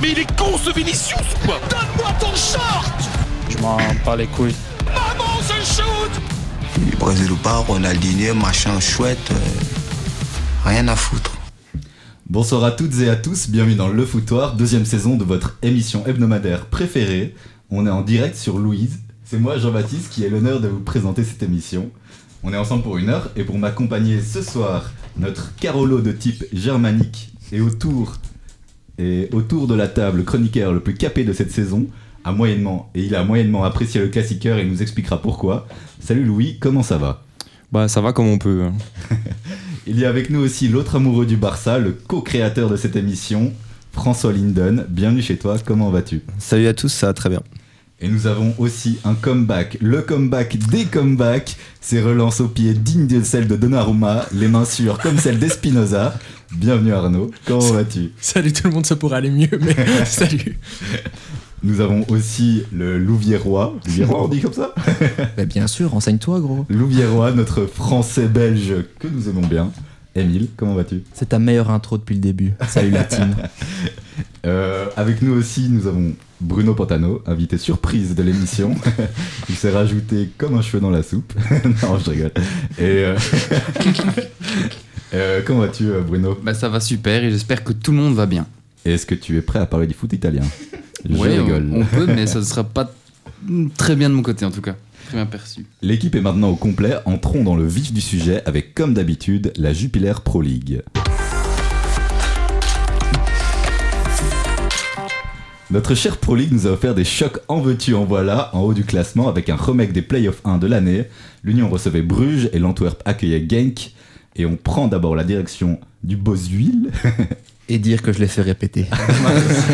Mais il est con ce Vinicius ou quoi Donne-moi ton short Je m'en bats les couilles. Maman, c'est shoot Brésil ou pas, Ronaldinho, machin chouette, euh, rien à foutre. Bonsoir à toutes et à tous, bienvenue dans Le Foutoir, deuxième saison de votre émission hebdomadaire préférée. On est en direct sur Louise. C'est moi, Jean-Baptiste, qui ai l'honneur de vous présenter cette émission. On est ensemble pour une heure et pour m'accompagner ce soir, notre Carolo de type germanique et autour, et autour de la table, le chroniqueur le plus capé de cette saison, a moyennement, et il a moyennement apprécié le classiqueur et il nous expliquera pourquoi. Salut Louis, comment ça va? Bah ça va comme on peut. hein. Il y a avec nous aussi l'autre amoureux du Barça, le co-créateur de cette émission, François Linden. Bienvenue chez toi, comment vas-tu? Salut à tous, ça va très bien. Et nous avons aussi un comeback, le comeback des comebacks, ces relances au pied dignes de celles de Donnarumma, les mains sûres comme celles d'Espinoza. Bienvenue Arnaud, comment vas-tu? Salut tout le monde, ça pourrait aller mieux, mais salut. Nous avons aussi le Louviérois, Louviérois on dit comme ça? Bah bien sûr, renseigne-toi gros. Louviérois, notre français-belge que nous aimons bien. Émile, comment vas-tu? C'est ta meilleure intro depuis le début. Salut la team. Euh, avec nous aussi, nous avons Bruno Pantano, invité surprise de l'émission. Il s'est rajouté comme un cheveu dans la soupe. non, je rigole. Et euh, euh, comment vas-tu, euh, Bruno? Bah ça va super et j'espère que tout le monde va bien. Est-ce que tu es prêt à parler du foot italien? Je Ouais, rigole. On, on peut, mais ça ne sera pas très bien de mon côté en tout cas. Très bien perçu. L'équipe est maintenant au complet. Entrons dans le vif du sujet avec, comme d'habitude, la Jupiler Pro League. Notre cher Pro League nous a offert des chocs en veux-tu en voilà en haut du classement avec un remake des Playoffs 1 de l'année. L'Union recevait Bruges et l'Antwerp accueillait Genk. Et on prend d'abord la direction du Boswil, Et dire que je l'ai fait répéter.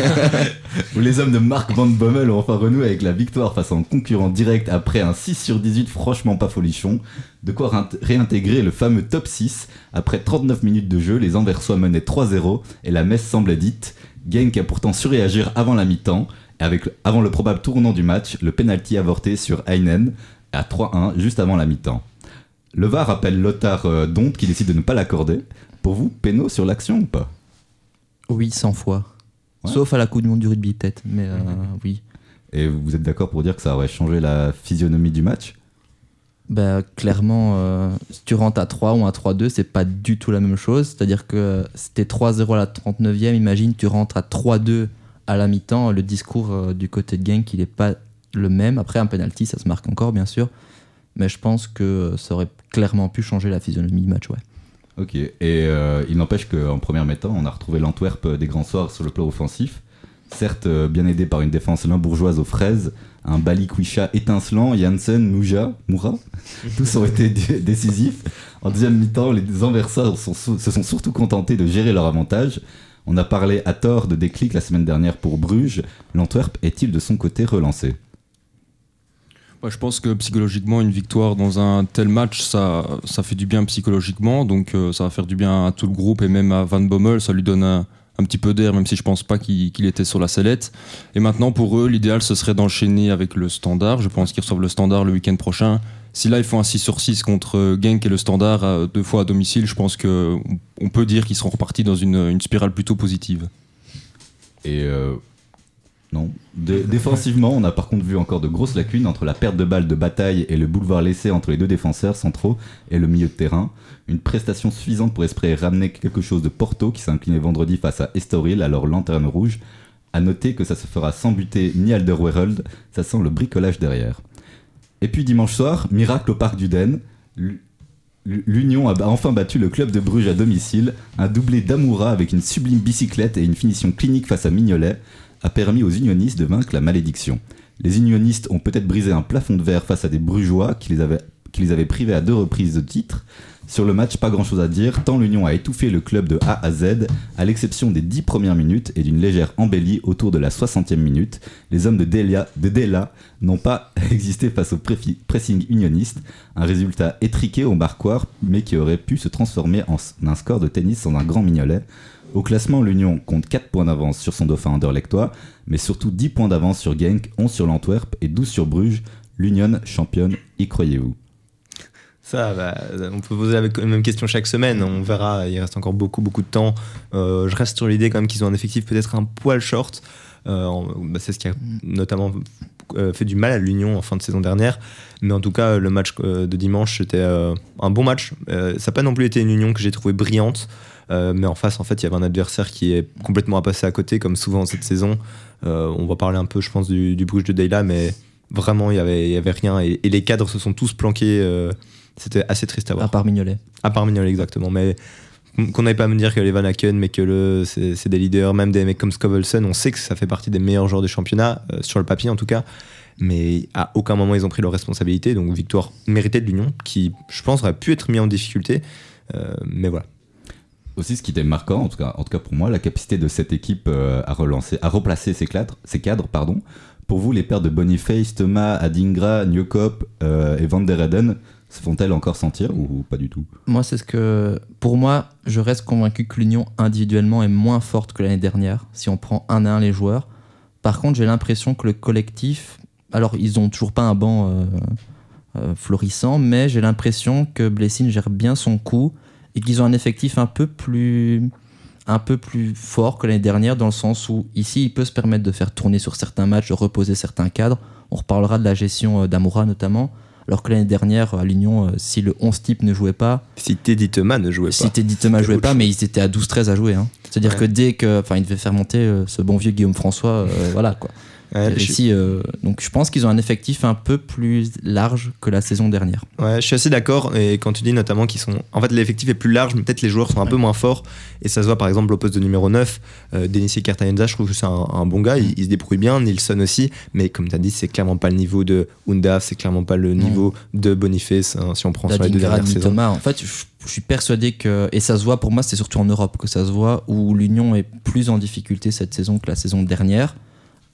où les hommes de Marc Van Bommel ont enfin renoué avec la victoire face à un concurrent direct après un 6 sur 18 franchement pas folichon. De quoi réint- réintégrer le fameux top 6. Après 39 minutes de jeu, les Anversois menaient 3-0 et la messe semblait dite. Genk a pourtant su réagir avant la mi-temps, et avec, avant le probable tournant du match, le penalty avorté sur Heinen à 3-1 juste avant la mi-temps. Le VAR appelle Lothar euh, Dont qui décide de ne pas l'accorder. Pour vous, péno sur l'action ou pas? Oui, 100 fois. Ouais. Sauf à la Coupe du Monde du rugby peut-être, mais euh, oui. Et vous êtes d'accord pour dire que ça aurait changé la physionomie du match? Bah clairement, euh, si tu rentres à 3 ou à 3-2, c'est pas du tout la même chose. C'est-à-dire que c'était 3-0 à la 39e, imagine tu rentres à 3-2 à la mi-temps, le discours euh, du côté de Genk, il est pas le même. Après, un penalty, ça se marque encore, bien sûr. Mais je pense que ça aurait clairement pu changer la physionomie du match, ouais. Ok, et euh, il n'empêche qu'en première mi-temps, on a retrouvé l'Antwerp des grands soirs sur le plan offensif. Certes, euh, bien aidé par une défense limbourgeoise aux fraises, un Balikwisha étincelant, Janssen, Mouja, Moura, tous ont été dé- décisifs. En deuxième mi-temps, les sont- se sont surtout contentés de gérer leur avantage. On a parlé à tort de déclic la semaine dernière pour Bruges. L'Antwerp est-il de son côté relancé? Bah, je pense que psychologiquement une victoire dans un tel match ça, ça fait du bien psychologiquement donc euh, ça va faire du bien à tout le groupe et même à Van Bommel ça lui donne un, un petit peu d'air même si je pense pas qu'il était sur la sellette. Et maintenant pour eux l'idéal ce serait d'enchaîner avec le standard. Je pense qu'ils reçoivent le standard le week-end prochain. Si là ils font un 6 sur 6 contre Genk et le standard euh, deux fois à domicile, je pense que on peut dire qu'ils seront repartis dans une, une spirale plutôt positive. Et euh, défensivement, on a par contre vu encore de grosses lacunes entre la perte de balles de bataille et le boulevard laissé entre les deux défenseurs centraux et le milieu de terrain. Une prestation suffisante pour espérer ramener quelque chose de Porto qui s'inclinait vendredi face à Estoril, alors lanterne rouge. À noter que ça se fera sans buter ni Alderweireld, ça sent le bricolage derrière. Et puis dimanche soir, miracle au Parc du Den. L'Union a enfin battu le club de Bruges à domicile. Un doublé d'Amoura avec une sublime bicyclette et une finition clinique face à Mignolet a permis aux unionistes de vaincre la malédiction. Les unionistes ont peut-être brisé un plafond de verre face à des Brugeois qui les avaient, privés à deux reprises de titre. Sur le match, pas grand chose à dire, tant l'Union a étouffé le club de A à Z, à l'exception des 10 premières minutes et d'une légère embellie autour de la 60e minute. Les hommes de Delia, de Della n'ont pas existé face au pressing unioniste, un résultat étriqué au marquoir, mais qui aurait pu se transformer en un score de tennis sans un grand mignolet. Au classement, l'Union compte 4 points d'avance sur son dauphin anderlechtois, mais surtout 10 points d'avance sur Genk, 11 sur l'Antwerp et 12 sur Bruges. L'Union championne, y croyez-vous? Ça, bah, on peut poser la même question chaque semaine. On verra. Il reste encore beaucoup, beaucoup de temps. Euh, je reste sur l'idée quand même qu'ils ont un effectif peut-être un poil short. Euh, bah, c'est ce qui a notamment euh, fait du mal à l'Union en fin de saison dernière. Mais en tout cas, le match de dimanche, c'était un bon match. Ça n'a pas non plus été une Union que j'ai trouvé brillante. Euh, mais en face, en fait, il y avait un adversaire qui est complètement à passer à côté, comme souvent cette saison. Euh, on va parler un peu, je pense, du, du Bruges de Deyla, mais vraiment, il y avait, y avait rien. Et, et les cadres se sont tous planqués. euh, C'était assez triste à voir. À part Mignolet. À part Mignolet, exactement. Mais qu'on n'aille pas à me dire que les Van Aken, mais que le, c'est c'est des leaders, même des mecs comme Scovelson, on sait que ça fait partie des meilleurs joueurs du championnat, euh, sur le papier en tout cas. Mais à aucun moment ils ont pris leurs responsabilités. Donc victoire méritée de l'Union, qui je pense aurait pu être mis en difficulté. Euh, mais voilà. Aussi, ce qui était marquant, en tout cas, en tout cas pour moi, la capacité de cette équipe euh, à relancer, à replacer ses cadres, ses cadres, pardon. Pour vous, les paires de Boniface, Thomas, Adingra, Newcop euh, et Van der Eden se font-elles encore sentir ou pas du tout? Moi, c'est ce que. Pour moi, je reste convaincu que l'Union individuellement est moins forte que l'année dernière, si on prend un à un les joueurs. Par contre, j'ai l'impression que le collectif. Alors, ils ont toujours pas un banc euh, florissant, mais j'ai l'impression que Blessing gère bien son coup et qu'ils ont un effectif un peu plus un peu plus fort que l'année dernière dans le sens où ici il peut se permettre de faire tourner sur certains matchs, de reposer certains cadres. On reparlera de la gestion euh, d'Amoura notamment. Alors que l'année dernière à l'Union, euh, si le 11 type ne jouait pas, Si Teddy Thomas ne jouait si pas. Teddy Thomas c'était jouait pas, mais ils étaient à 12-13 à jouer. hein. C'est-à-dire Ouais. que dès que, enfin, il devait faire monter euh, ce bon vieux Guillaume François, euh, voilà quoi. Ouais, je, euh, donc je pense qu'ils ont un effectif un peu plus large que la saison dernière. ouais, je suis assez d'accord. Et quand tu dis notamment qu'ils sont. En fait, l'effectif est plus large, mais peut-être les joueurs sont un peu moins forts. Et ça se voit par exemple au poste de numéro 9. Euh, Denis Cartayenza, je trouve que c'est un, un bon gars. Il, il se débrouille bien. Nilsson aussi. Mais comme tu as dit, c'est clairement pas le niveau de Unda. C'est clairement pas le Non. niveau de Boniface, hein, si on prend sur les deux dernières ni saisons. Thomas. En fait, je, je suis persuadé que, et ça se voit pour moi, c'est surtout en Europe que ça se voit, où l'Union est plus en difficulté cette saison que la saison dernière,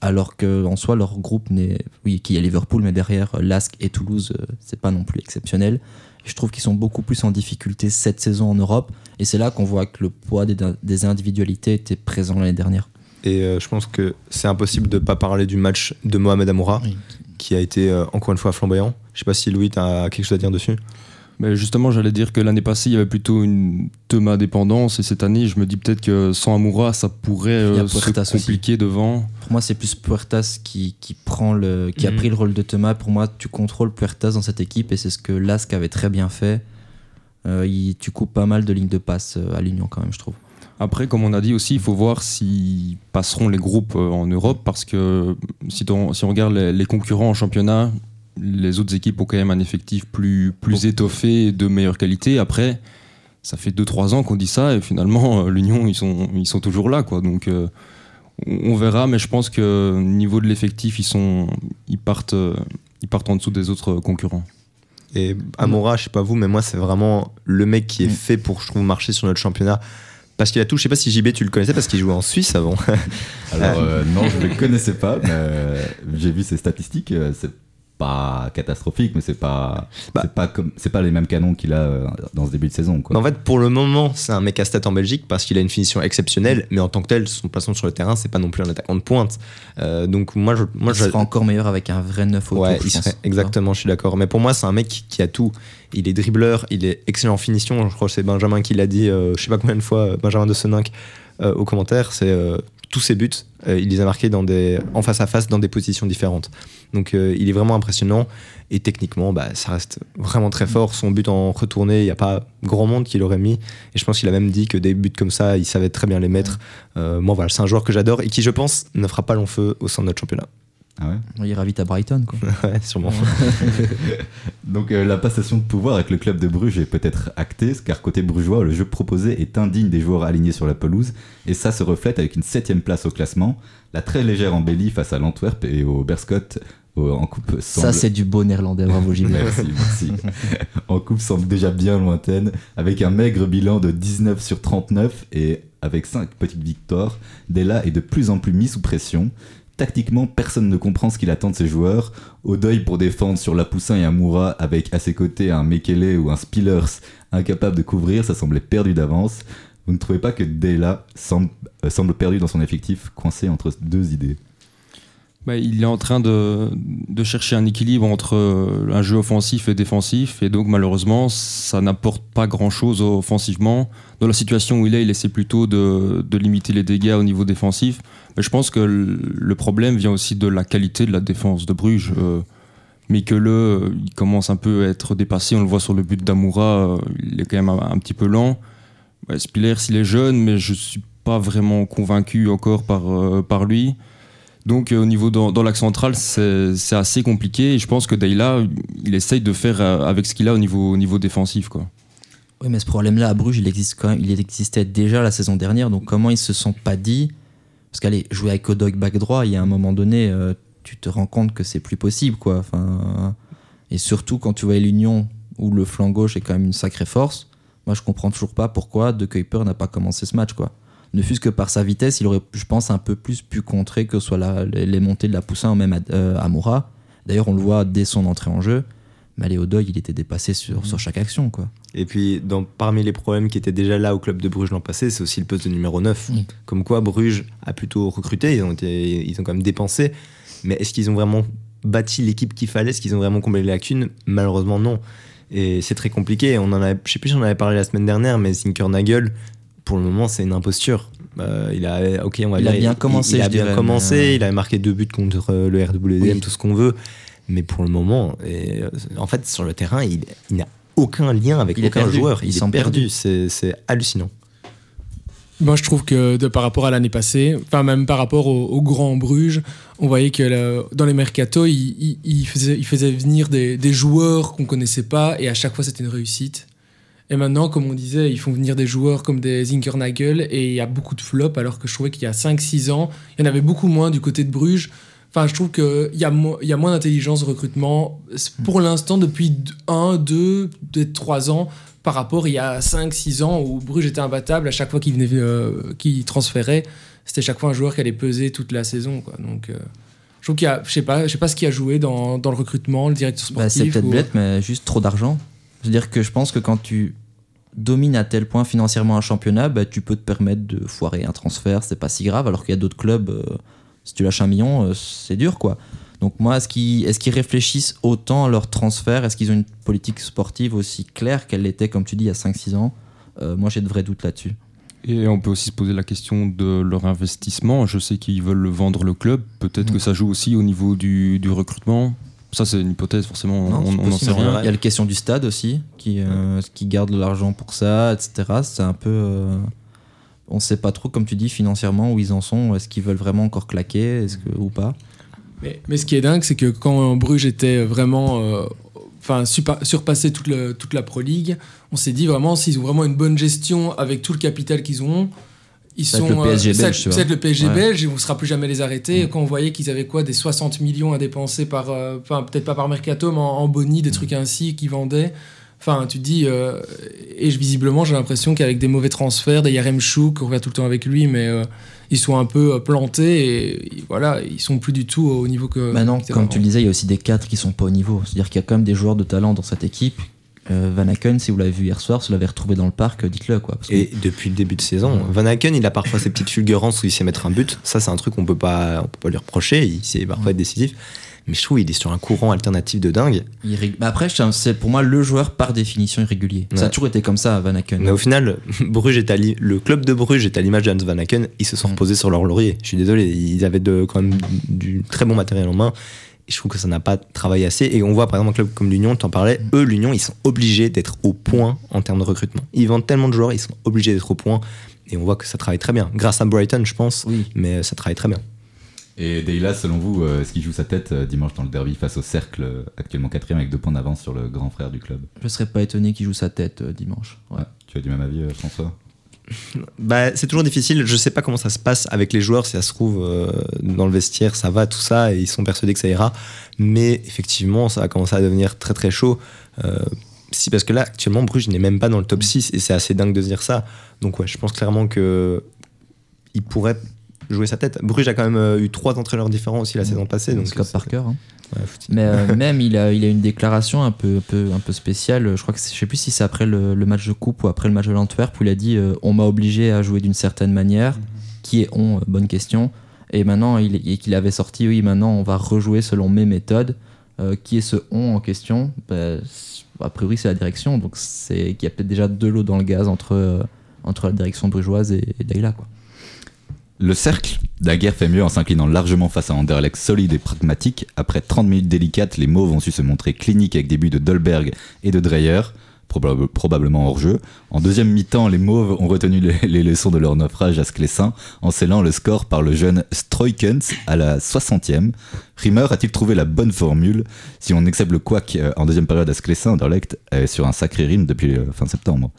alors que en soi leur groupe n'est, oui, qui est Liverpool, mais derrière euh, Lask et Toulouse, euh, c'est pas non plus exceptionnel. Je trouve qu'ils sont beaucoup plus en difficulté cette saison en Europe, et c'est là qu'on voit que le poids des, des individualités était présent l'année dernière. Et euh, je pense que c'est impossible de pas parler du match de Mohamed Amoura, Oui. qui a été euh, encore une fois flamboyant. Je sais pas si Louis, tu as quelque chose à dire dessus? Mais justement, j'allais dire que l'année passée, il y avait plutôt une Thomas dépendance, et cette année, je me dis peut-être que sans Amoura, ça pourrait euh, se aussi. compliquer devant. Pour moi, c'est plus Puertas qui, qui, prend le, qui a Mhm. pris le rôle de Thomas. Pour moi, tu contrôles Puertas dans cette équipe et c'est ce que Lask avait très bien fait. Euh, il- tu coupes pas mal de lignes de passe euh, à l'Union quand même, je trouve. Après, comme on a dit aussi, il faut voir s'ils passeront les groupes euh, en Europe, parce que si, on- si on regarde les, les concurrents en championnat, les autres équipes ont quand même un effectif plus, plus étoffé, et de meilleure qualité. Après, ça fait 2-3 ans qu'on dit ça, et finalement, euh, l'Union, ils sont, ils sont toujours là. Quoi. Donc, euh, on on verra, mais je pense que au niveau de l'effectif, ils, sont, ils, partent, euh, ils partent en dessous des autres concurrents. Et Amoura, je sais pas vous, mais moi, c'est vraiment le mec qui est Mm. fait pour, je trouve, marcher sur notre championnat. Parce qu'il a tout, je sais pas si JB tu le connaissais parce qu'il jouait en Suisse avant. Alors euh, non, je ne le connaissais pas, mais j'ai vu ses statistiques. c'est pas catastrophique, mais c'est pas, Bah. c'est pas comme, c'est pas les mêmes canons qu'il a euh, dans ce début de saison. Quoi. En fait, pour le moment, c'est un mec à stat en Belgique parce qu'il a une finition exceptionnelle, mais en tant que tel, son placement sur le terrain, c'est pas non plus un attaquant de pointe. Euh, donc moi, je, moi, il je, sera encore meilleur avec un vrai neuf autour. Ouais, je il pense. serait- exactement, je suis d'accord. Mais pour moi, c'est un mec qui, a tout. Il est dribbleur, il est excellent en finition. Je crois que c'est Benjamin qui l'a dit, euh, je sais pas combien de fois, Benjamin de Seninck, euh, au commentaire. C'est euh, tous ses buts, euh, il les a marqués dans des, en face à face dans des positions différentes. Donc euh, il est vraiment impressionnant. Et techniquement, bah, ça reste vraiment très fort. Son but en retourné, il n'y a pas grand monde qui l'aurait mis. Et je pense qu'il a même dit que des buts comme ça, il savait très bien les mettre. Euh, moi, voilà, c'est un joueur que j'adore et qui, je pense, ne fera pas long feu au sein de notre championnat. Ah ouais Il ravite à Brighton. Quoi. ouais, sûrement. Donc euh, la passation de pouvoir avec le club de Bruges est peut-être actée, car côté brugeois, le jeu proposé est indigne des joueurs alignés sur la pelouse, et ça se reflète avec une septième place au classement, la très légère embellie face à l'Antwerp et au Berscott en coupe semble... Ça, c'est du beau néerlandais, bravo JB. Merci, merci. en coupe semble déjà bien lointaine, avec un maigre bilan de 19 sur 39 et avec 5 petites victoires, Della est de plus en plus mis sous pression. Tactiquement, personne ne comprend ce qu'il attend de ses joueurs. Au deuil pour défendre sur la Poussin et un Moura, avec à ses côtés un Mekele ou un Spillers incapable de couvrir, ça semblait perdu d'avance. Vous ne trouvez pas que semble, euh, semble perdu dans son effectif, coincé entre deux idées Bah, il est en train de, chercher un équilibre entre euh, un jeu offensif et défensif, et donc malheureusement, ça n'apporte pas grand-chose offensivement. Dans la situation où il est, il essaie plutôt de, limiter les dégâts au niveau défensif. Mais je pense que le problème vient aussi de la qualité de la défense de Bruges. Euh, mais que le, il commence un peu à être dépassé. On le voit sur le but d'Amoura, euh, il est quand même un, petit peu lent. Spiller, s'il est jeune, mais je suis pas vraiment convaincu encore par, par lui. Donc euh, au niveau dans, l'axe central, c'est assez compliqué. Et je pense que Dayla, il essaye de faire euh, avec ce qu'il a au niveau, au niveau défensif. Quoi. Oui, mais ce problème-là à Bruges, il existe existait déjà la saison dernière. Donc comment ils se sont pas dit Parce qu'aller jouer avec Odog back droit, il y a un moment donné, euh, tu te rends compte que c'est plus possible, quoi. Et surtout quand tu vois l'Union où le flanc gauche est quand même une sacrée force. Moi, je comprends toujours pas pourquoi De Kuiper n'a pas commencé ce match, quoi. Ne fût-ce que par sa vitesse, il aurait, je pense, un peu plus pu contrer que ce soit la- les, les montées de la Poussin ou même à, euh, Amoura. D'ailleurs, on le voit dès son entrée en jeu. Allez, Odog, il était dépassé sur, sur chaque action, quoi. Et puis, dans, parmi les problèmes qui étaient déjà là au club de Bruges l'an passé, c'est aussi le poste de numéro 9. Oui. Comme quoi, Bruges a plutôt recruté, ils ont, été, ils ont quand même dépensé. Mais est-ce qu'ils ont vraiment bâti l'équipe qu'il fallait? Est-ce qu'ils ont vraiment comblé les lacunes? Malheureusement, non. Et c'est très compliqué. On en a, je sais plus si on en avait parlé la semaine dernière, mais Zinkernagel, pour le moment, c'est une imposture. Euh, il a, ok, on va Il a bien commencé, Il, a bien dirais, commencé. mais, euh, Il a marqué deux buts contre le RWDM, Oui. tout ce qu'on veut. Mais pour le moment, et, euh, en fait, sur le terrain, il, il n'a aucun lien avec Il aucun joueur. Il Il, est semble perdu. perdu. C'est c'est hallucinant. Moi, je trouve que de, par rapport à l'année passée, enfin même par rapport au, au Grand Bruges, on voyait que le- dans les mercatos, il, il- il faisait, il faisait venir des, des joueurs qu'on connaissait pas et à chaque fois c'était une réussite. Et maintenant, comme on disait, ils font venir des joueurs comme des Zinkernagel et il y a beaucoup de flops alors que je trouvais qu'il y a 5-6 ans, il y en avait beaucoup moins du côté de Bruges. Enfin, je trouve qu'il y, a y a moins d'intelligence de recrutement pour l'instant depuis 1, 2, peut-être 3 ans par rapport il y a 5-6 ans où Bruges était imbattable. À chaque fois qu'il venait, euh, transférait, c'était chaque fois un joueur qui allait peser toute la saison. Quoi. Donc, euh, je trouve qu'il y a, je sais pas, je sais pas ce qui a joué dans, dans le recrutement, le directeur Bah, sportif. c'est peut-être ou- bête, mais juste trop d'argent. C'est-à-dire que je pense que quand tu domines à tel point financièrement un championnat, bah, tu peux te permettre de foirer un transfert, c'est pas si grave, alors qu'il y a d'autres clubs, euh, si tu lâches un million, euh, c'est dur quoi. Donc moi, est-ce qu'ils est réfléchissent autant à leur transfert? Est-ce qu'ils ont une politique sportive aussi claire qu'elle l'était, comme tu dis, il y a 5-6 ans? Euh, Moi, j'ai de vrais doutes là-dessus. Et on peut aussi se poser la question de leur investissement. Je sais qu'ils veulent vendre le club. Peut-être Mm. que ça joue aussi au niveau du, du recrutement. Ça, c'est une hypothèse, forcément, Non, on n'en sait rien. Il y a la question du stade aussi, qui, euh, qui garde de l'argent pour ça, etc. C'est un peu. euh, on sait pas trop, comme tu dis, financièrement où ils en sont. Est-ce qu'ils veulent vraiment encore claquer est-ce que, ou pas Mais, mais ce qui est dingue, c'est que quand Bruges était vraiment. euh, Enfin, supa- surpassé toute, le- toute la Pro League, on s'est dit vraiment, s'ils ont vraiment une bonne gestion avec tout le capital qu'ils ont, ils Ça sont. le PSG euh, ça- belge, ça le PSG Ouais. belge on ne sera plus jamais les arrêter. Mm. Quand on voyait qu'ils avaient quoi, des 60 millions à dépenser par. euh, peut-être pas par Mercato, mais en, en boni, des Mm. trucs ainsi qu'ils vendaient. Enfin, tu te dis. euh, et visiblement, j'ai l'impression qu'avec des mauvais transferts, des Yaremchuk, on revient tout le temps avec lui, mais. euh, ils sont un peu plantés et, et voilà, ils sont plus du tout au niveau que. Maintenant, comme tu le disais, il y a aussi des cadres qui sont pas au niveau. C'est-à-dire qu'il y a quand même des joueurs de talent dans cette équipe. Euh, Van Aken, si vous l'avez vu hier soir, si vous l'avez retrouvé dans le parc, euh, dites-le quoi. Parce que- Et depuis le début de saison, Van Aken, il a parfois ses petites fulgurances où il sait mettre un but. Ça, c'est un truc qu'on peut pas, on peut pas lui reprocher. Il sait parfois être décisif. Mais je trouve qu'il est sur un courant alternatif de dingue. bah après, c'est pour moi le joueur par définition irrégulier. Ça a toujours été comme ça, Van Aken. Mais au final, Bruges est à li- le club de Bruges est à l'image de Hans Van Aken. Ils se sont Mm. reposés sur leur laurier. Je suis désolé, ils avaient de, quand même du très bon matériel en main. Et je trouve que ça n'a pas travaillé assez. Et on voit par exemple un club comme l'Union, tu en parlais, Mm. eux, l'Union, ils sont obligés d'être au point en termes de recrutement. Ils vendent tellement de joueurs, ils sont obligés d'être au point. Et on voit que ça travaille très bien. Grâce à Brighton, je pense. Oui. Mais ça travaille très bien. Et Deyla, selon vous, euh, est-ce qu'il joue sa tête euh, dimanche dans le derby face au Cercle, euh, actuellement quatrième avec deux points d'avance sur le grand frère du club? Je serais pas étonné qu'il joue sa tête dimanche. Ouais. Ouais. Tu as du même avis, François? Bah, c'est toujours difficile. Je sais pas comment ça se passe avec les joueurs. Si ça se trouve euh, dans le vestiaire, ça va, tout ça, et ils sont persuadés que ça ira. Mais effectivement, ça va commencer à devenir très très chaud. Euh, si, parce que là, actuellement, Bruges n'est même pas dans le top 6, et c'est assez dingue de se dire ça. Donc, ouais, je pense clairement que il pourrait jouer sa tête. Bruges a quand même euh, eu trois entraîneurs différents aussi la saison passée. Donc, Scott c'est- Parker. hein. ouais, Mais euh, même, il a, il a une déclaration un peu, un peu, un peu spéciale. Je crois que je sais plus si c'est après le, le match de coupe ou après le match de l'Antwerp où il a dit euh, On m'a obligé à jouer d'une certaine manière. Qui est on euh, Bonne question. Et maintenant, il, et qu'il avait sorti, oui, maintenant on va rejouer selon mes méthodes. Euh, qui est ce on en question? C- A priori, c'est la direction. Donc c'est qu'il y a peut-être déjà de l'eau dans le gaz entre, euh, entre la direction brugeoise et, et Daila. Quoi. Le cercle Daguerre fait mieux en s'inclinant largement face à Anderlecht solide et pragmatique. Après 30 minutes délicates, les Mauves ont su se montrer cliniques avec des buts de Dolberg et de Dreyer, probable- probablement hors jeu. En deuxième mi-temps, les Mauves ont retenu les, leçons de leur naufrage à Sclessin en scellant le score par le jeune Stroikens à la 60e. Rimmer a-t-il trouvé la bonne formule? Si on accepte le couac euh, en deuxième période à Sclessin, Anderlecht est sur un sacré rythme depuis fin septembre.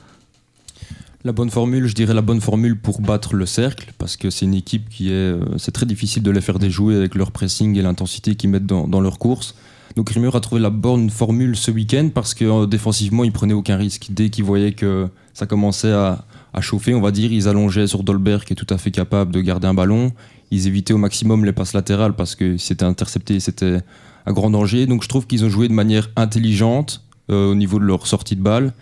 La bonne formule, je dirais la bonne formule pour battre le cercle, parce que c'est une équipe qui est. euh, C'est très difficile de les faire déjouer avec leur pressing et l'intensité qu'ils mettent dans, leur course. Donc Rimmer a trouvé la bonne formule ce week-end parce que euh, défensivement, il prenait aucun risque. Dès qu'il voyait que ça commençait à, chauffer, on va dire, ils allongeaient sur Dolberg qui est tout à fait capable de garder un ballon. Ils évitaient au maximum les passes latérales parce que c'était intercepté, c'était à grand danger. Donc je trouve qu'ils ont joué de manière intelligente euh, au niveau de leur sortie de balle.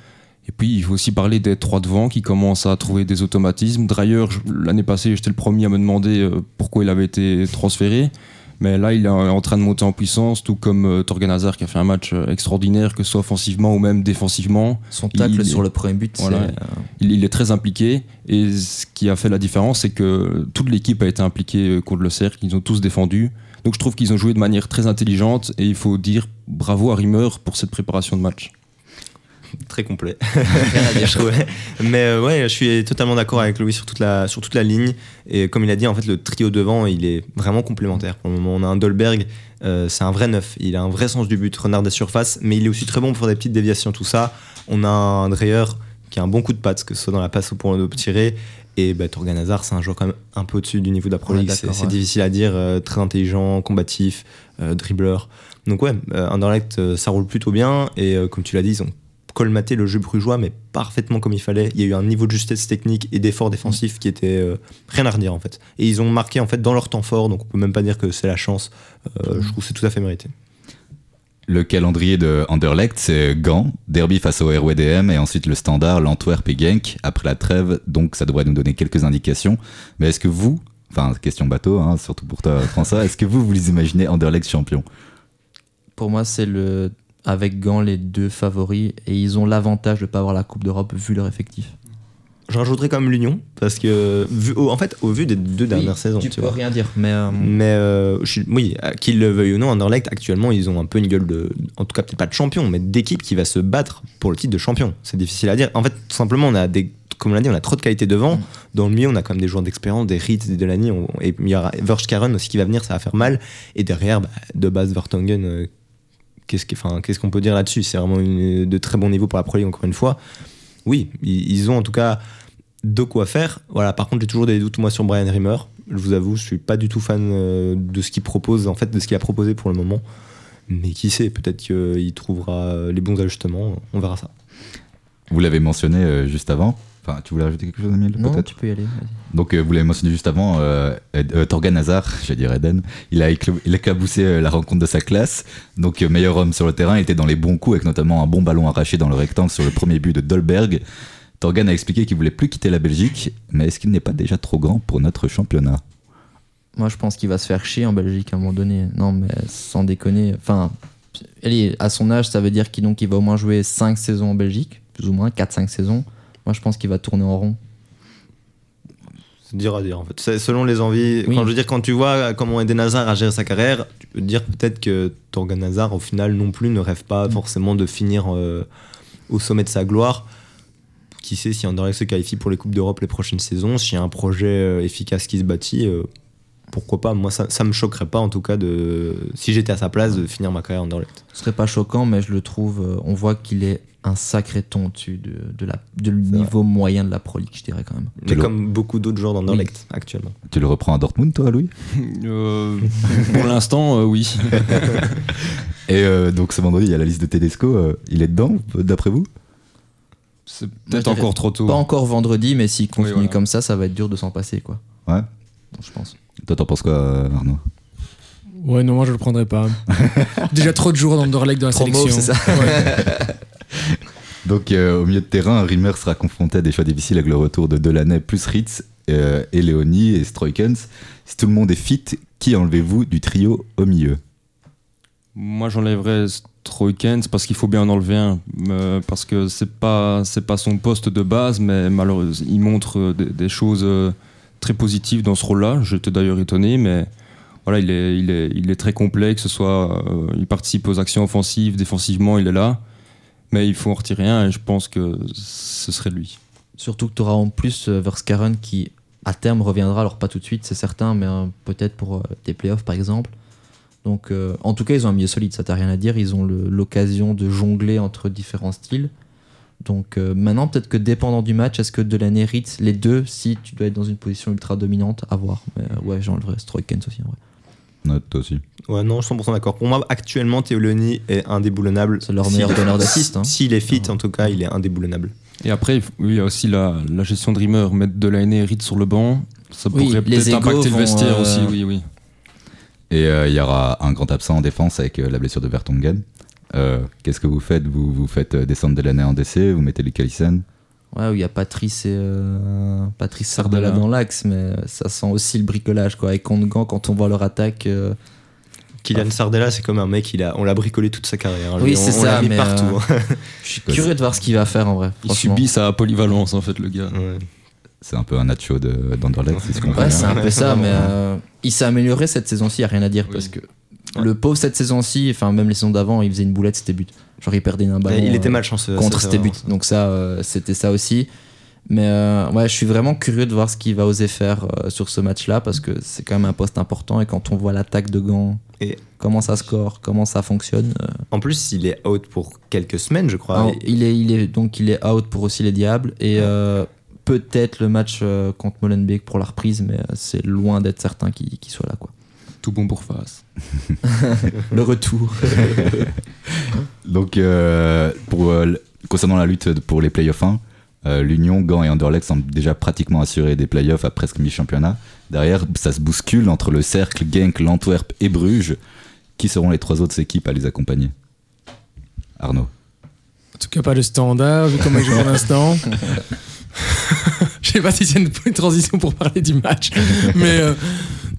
Et puis, il faut aussi parler des trois devant qui commencent à trouver des automatismes. Dreyer, l'année passée, j'étais le premier à me demander euh, pourquoi il avait été transféré. Mais là, il est en train de monter en puissance, tout comme euh, Torgan Hazard qui a fait un match euh, extraordinaire, que ce soit offensivement ou même défensivement. Son tacle Il- sur le premier but, Voilà. c'est, Il, il est très impliqué. Et ce qui a fait la différence, c'est que toute l'équipe a été impliquée contre le cercle. Ils ont tous défendu. Donc je trouve qu'ils ont joué de manière très intelligente. Et il faut dire bravo à Rimmer pour cette préparation de match. Très complet. je trouvais. Mais euh, ouais, je suis totalement d'accord avec Louis sur toute, la, sur toute la ligne. Et comme il a dit, en fait, le trio devant, il est vraiment complémentaire. Pour le moment, on a un Dolberg, euh, c'est un vrai neuf. Il a un vrai sens du but, renard des surfaces, mais il est aussi très bon pour des petites déviations, tout ça. On a un Dreyer qui a un bon coup de patte, que ce soit dans la passe ou pour le tirer. Et bah, Torgan Hazard, c'est un joueur quand même un peu au-dessus du niveau de la Pro Ouais, League. C'est d'accord, c'est ouais. difficile à dire, euh, très intelligent, combatif, euh, dribbleur. Donc ouais, euh, Anderlecht, euh, ça roule plutôt bien. Et comme tu l'as dit, ils ont colmaté le jeu brugeois, mais parfaitement comme il fallait. Il y a eu un niveau de justesse technique et d'effort défensif qui était euh, rien à redire en fait. Et ils ont marqué en fait dans leur temps fort, donc on peut même pas dire que c'est la chance. Euh, Je trouve que c'est tout à fait mérité. Le calendrier de Anderlecht, c'est Gand, derby face au RWDM et ensuite le standard, l'Antwerp et Genk après la trêve, donc ça devrait nous donner quelques indications. Mais est-ce que vous, enfin question bateau, hein, surtout pour toi François, est-ce que vous, vous les imaginez Anderlecht champion? Pour moi, c'est le avec Gand les deux favoris et ils ont l'avantage de pas avoir la Coupe d'Europe vu leur effectif. Je rajouterais quand même l'Union, parce que vu, en fait, au vu des deux dernières saisons, tu, peux vois. rien dire, mais euh, Mais euh, je suis- oui, qu'ils le veuillent ou non, Anderlecht actuellement ils ont un peu une gueule de, en tout cas peut-être pas de champion, mais d'équipe qui va se battre pour le titre de champion. C'est difficile à dire. En fait, tout simplement, on a des, comme on l'a dit, on a trop de qualité devant. Mm. Dans le milieu, on a quand même des joueurs d'expérience, des Ritz, des Delany, on- et il y aura Verskaren aussi qui va venir, ça va faire mal. Et derrière, bah, de base, Vertonghen, euh, qu'est-ce qui- enfin, qu'est-ce qu'on peut dire là-dessus? C'est vraiment de très bon niveau pour la Pro League, encore une fois. Oui, ils, ils ont en tout cas de quoi faire. Voilà, par contre, j'ai toujours des doutes moi sur Brian Rimmer. Je vous avoue, je suis pas du tout fan euh, de ce qu'il propose, en fait, de ce qu'il a proposé pour le moment. Mais qui sait, peut-être qu'il trouvera euh, les bons ajustements. On verra ça. Vous l'avez mentionné euh, juste avant. Enfin, tu voulais rajouter quelque chose, Emile non, tu peux y aller. Donc, euh, vous l'avez mentionné juste avant, euh, euh, Torgan Hazard, je vais dire Eden, il a, il a éclaboussé euh, la rencontre de sa classe. Donc, meilleur homme sur le terrain, il était dans les bons coups, avec notamment un bon ballon arraché dans le rectangle sur le premier but de Dolberg. Torgan a expliqué qu'il voulait plus quitter la Belgique, mais est-ce qu'il n'est pas déjà trop grand pour notre championnat? Moi, je pense qu'il va se faire chier en Belgique à un moment donné. Non, mais sans déconner. Enfin, allez, à son âge, ça veut dire qu'il il va au moins jouer 5 saisons en Belgique, plus ou moins 4-5 saisons. Moi, je pense qu'il va tourner en rond. C'est dur à dire, en fait. C'est selon les envies. Oui. Quand je veux dire, quand tu vois comment Eden Hazard a géré sa carrière, tu peux te dire peut-être que Torgan Hazard, au final, non plus, ne rêve pas forcément de finir euh, au sommet de sa gloire. Qui sait si Anderlecht se qualifie pour les Coupes d'Europe les prochaines saisons, s'il y a un projet euh, efficace qui se bâtit, euh, pourquoi pas Moi, ça, ça me choquerait pas, en tout cas, de, si j'étais à sa place, de finir ma carrière à Anderlecht. Ce serait pas choquant, mais je le trouve. on voit qu'il est un sacré ton au-dessus de, de, la, de le niveau moyen de la Pro League, je dirais quand même. Mais le- comme beaucoup d'autres joueurs d'Anderlecht actuellement. Tu le reprends à Dortmund, toi, Louis? Euh, pour l'instant, euh, oui. Et euh, donc, ce vendredi, il y a la liste de Tedesco. euh, il est dedans, d'après vous? C'est peut-être encore trop tôt. Pas encore vendredi, mais s'il continue voilà. comme ça, ça va être dur de s'en passer, quoi. Ouais. Je pense. Toi, t'en penses quoi, Arnaud? Ouais, non, moi je le prendrais pas. Déjà trop de joueurs d'Anderlecht dans la Trop sélection. mauve, c'est ça. Ouais. Donc, euh, au milieu de terrain, Rimmer sera confronté à des choix difficiles avec le retour de Delaney plus Ritz euh, et Léonie et Stroikens. Si tout le monde est fit, qui enlevez-vous du trio au milieu? Moi, j'enlèverais Stroikens parce qu'il faut bien en enlever un. euh, parce que c'est pas, pas son poste de base, mais malheureusement, il montre des, choses très positives dans ce rôle-là. J'étais d'ailleurs étonné, mais voilà, il est, il est, il est très complet, que ce soit. il participe aux actions offensives, défensivement, il est là. Mais il faut en retirer un et je pense que ce serait lui. Surtout que tu auras en plus euh, Verskaren qui, à terme, reviendra. Alors, pas tout de suite, c'est certain, mais euh, peut-être pour euh, des playoffs, par exemple. Donc, euh, en tout cas, ils ont un milieu solide, ça t'a rien à dire. Ils ont l'occasion de jongler entre différents styles. Donc, maintenant, peut-être que dépendant du match, est-ce que Delaney hérite les deux si tu dois être dans une position ultra dominante À voir. Mais ouais, j'enlèverais Stroikens aussi, en vrai. Note toi aussi. Ouais, non, 100% d'accord. Pour moi, actuellement, Théo Leoni est indéboulonnable. C'est leur meilleur donneur d'assist. Hein. S'il est fit, en tout cas, il est indéboulonnable. Et après, il faut- oui, il y a aussi la, la gestion de Rimmer. Mettre de la hérite sur le banc, ça Oui, pourrait peut-être impacter le vestiaire euh, aussi. Oui, oui. Et euh, il y aura un grand absent en défense avec euh, la blessure de Vertonghen. Euh, Qu'est-ce que vous faites? Vous, vous faites descendre Delaney en DC, vous mettez les Callisen Ouais, où il y a Patrice et euh, Patrice Sardella Sardella. dans l'axe, mais euh, ça sent aussi le bricolage quoi. Avec Kongan, quand on voit leur attaque, euh, Kylian Sardella, c'est comme un mec, il a, on l'a bricolé toute sa carrière. Oui, Lui, c'est ça, mis mais, partout. hein. je suis curieux de voir ce qu'il va faire en vrai. Il subit sa polyvalence, en fait, le gars. Ouais. C'est un peu un Nacho de- d'Anderlecht, c'est ce qu'on Ouais, c'est un peu ça, mais euh, il s'est amélioré cette saison-ci, y a rien à dire Oui. parce que le pauvre cette saison-ci, enfin même les saisons d'avant, il faisait une boulette, c'était but. Genre il perdait un ballon. il était euh, malchanceux. contre c'était but. Donc ça, euh, c'était ça aussi. Mais euh, ouais, je suis vraiment curieux de voir ce qu'il va oser faire euh, sur ce match-là parce que c'est quand même un poste important et quand on voit l'attaque de Gand, Et- comment ça score, comment ça fonctionne. euh, En plus, il est out pour quelques semaines, je crois. il est, il est donc il est out pour aussi les Diables et peut-être le match contre Molenbeek pour la reprise, mais c'est loin d'être certain qu'il qu'il soit là quoi. Tout bon pour face. Le retour. Donc, euh, pour, euh, concernant la lutte pour les playoffs 1, euh, l'Union, Gand et Anderlecht semblent déjà pratiquement assurés des playoffs à presque mi-championnat. Derrière, ça se bouscule entre le Cercle, Genk, l'Antwerp et Bruges. Qui seront les trois autres équipes à les accompagner? Arnaud. En tout cas, pas le standard, vu comment il joue pour l'instant. Je sais pas si c'est une, transition pour parler du match. Mais euh,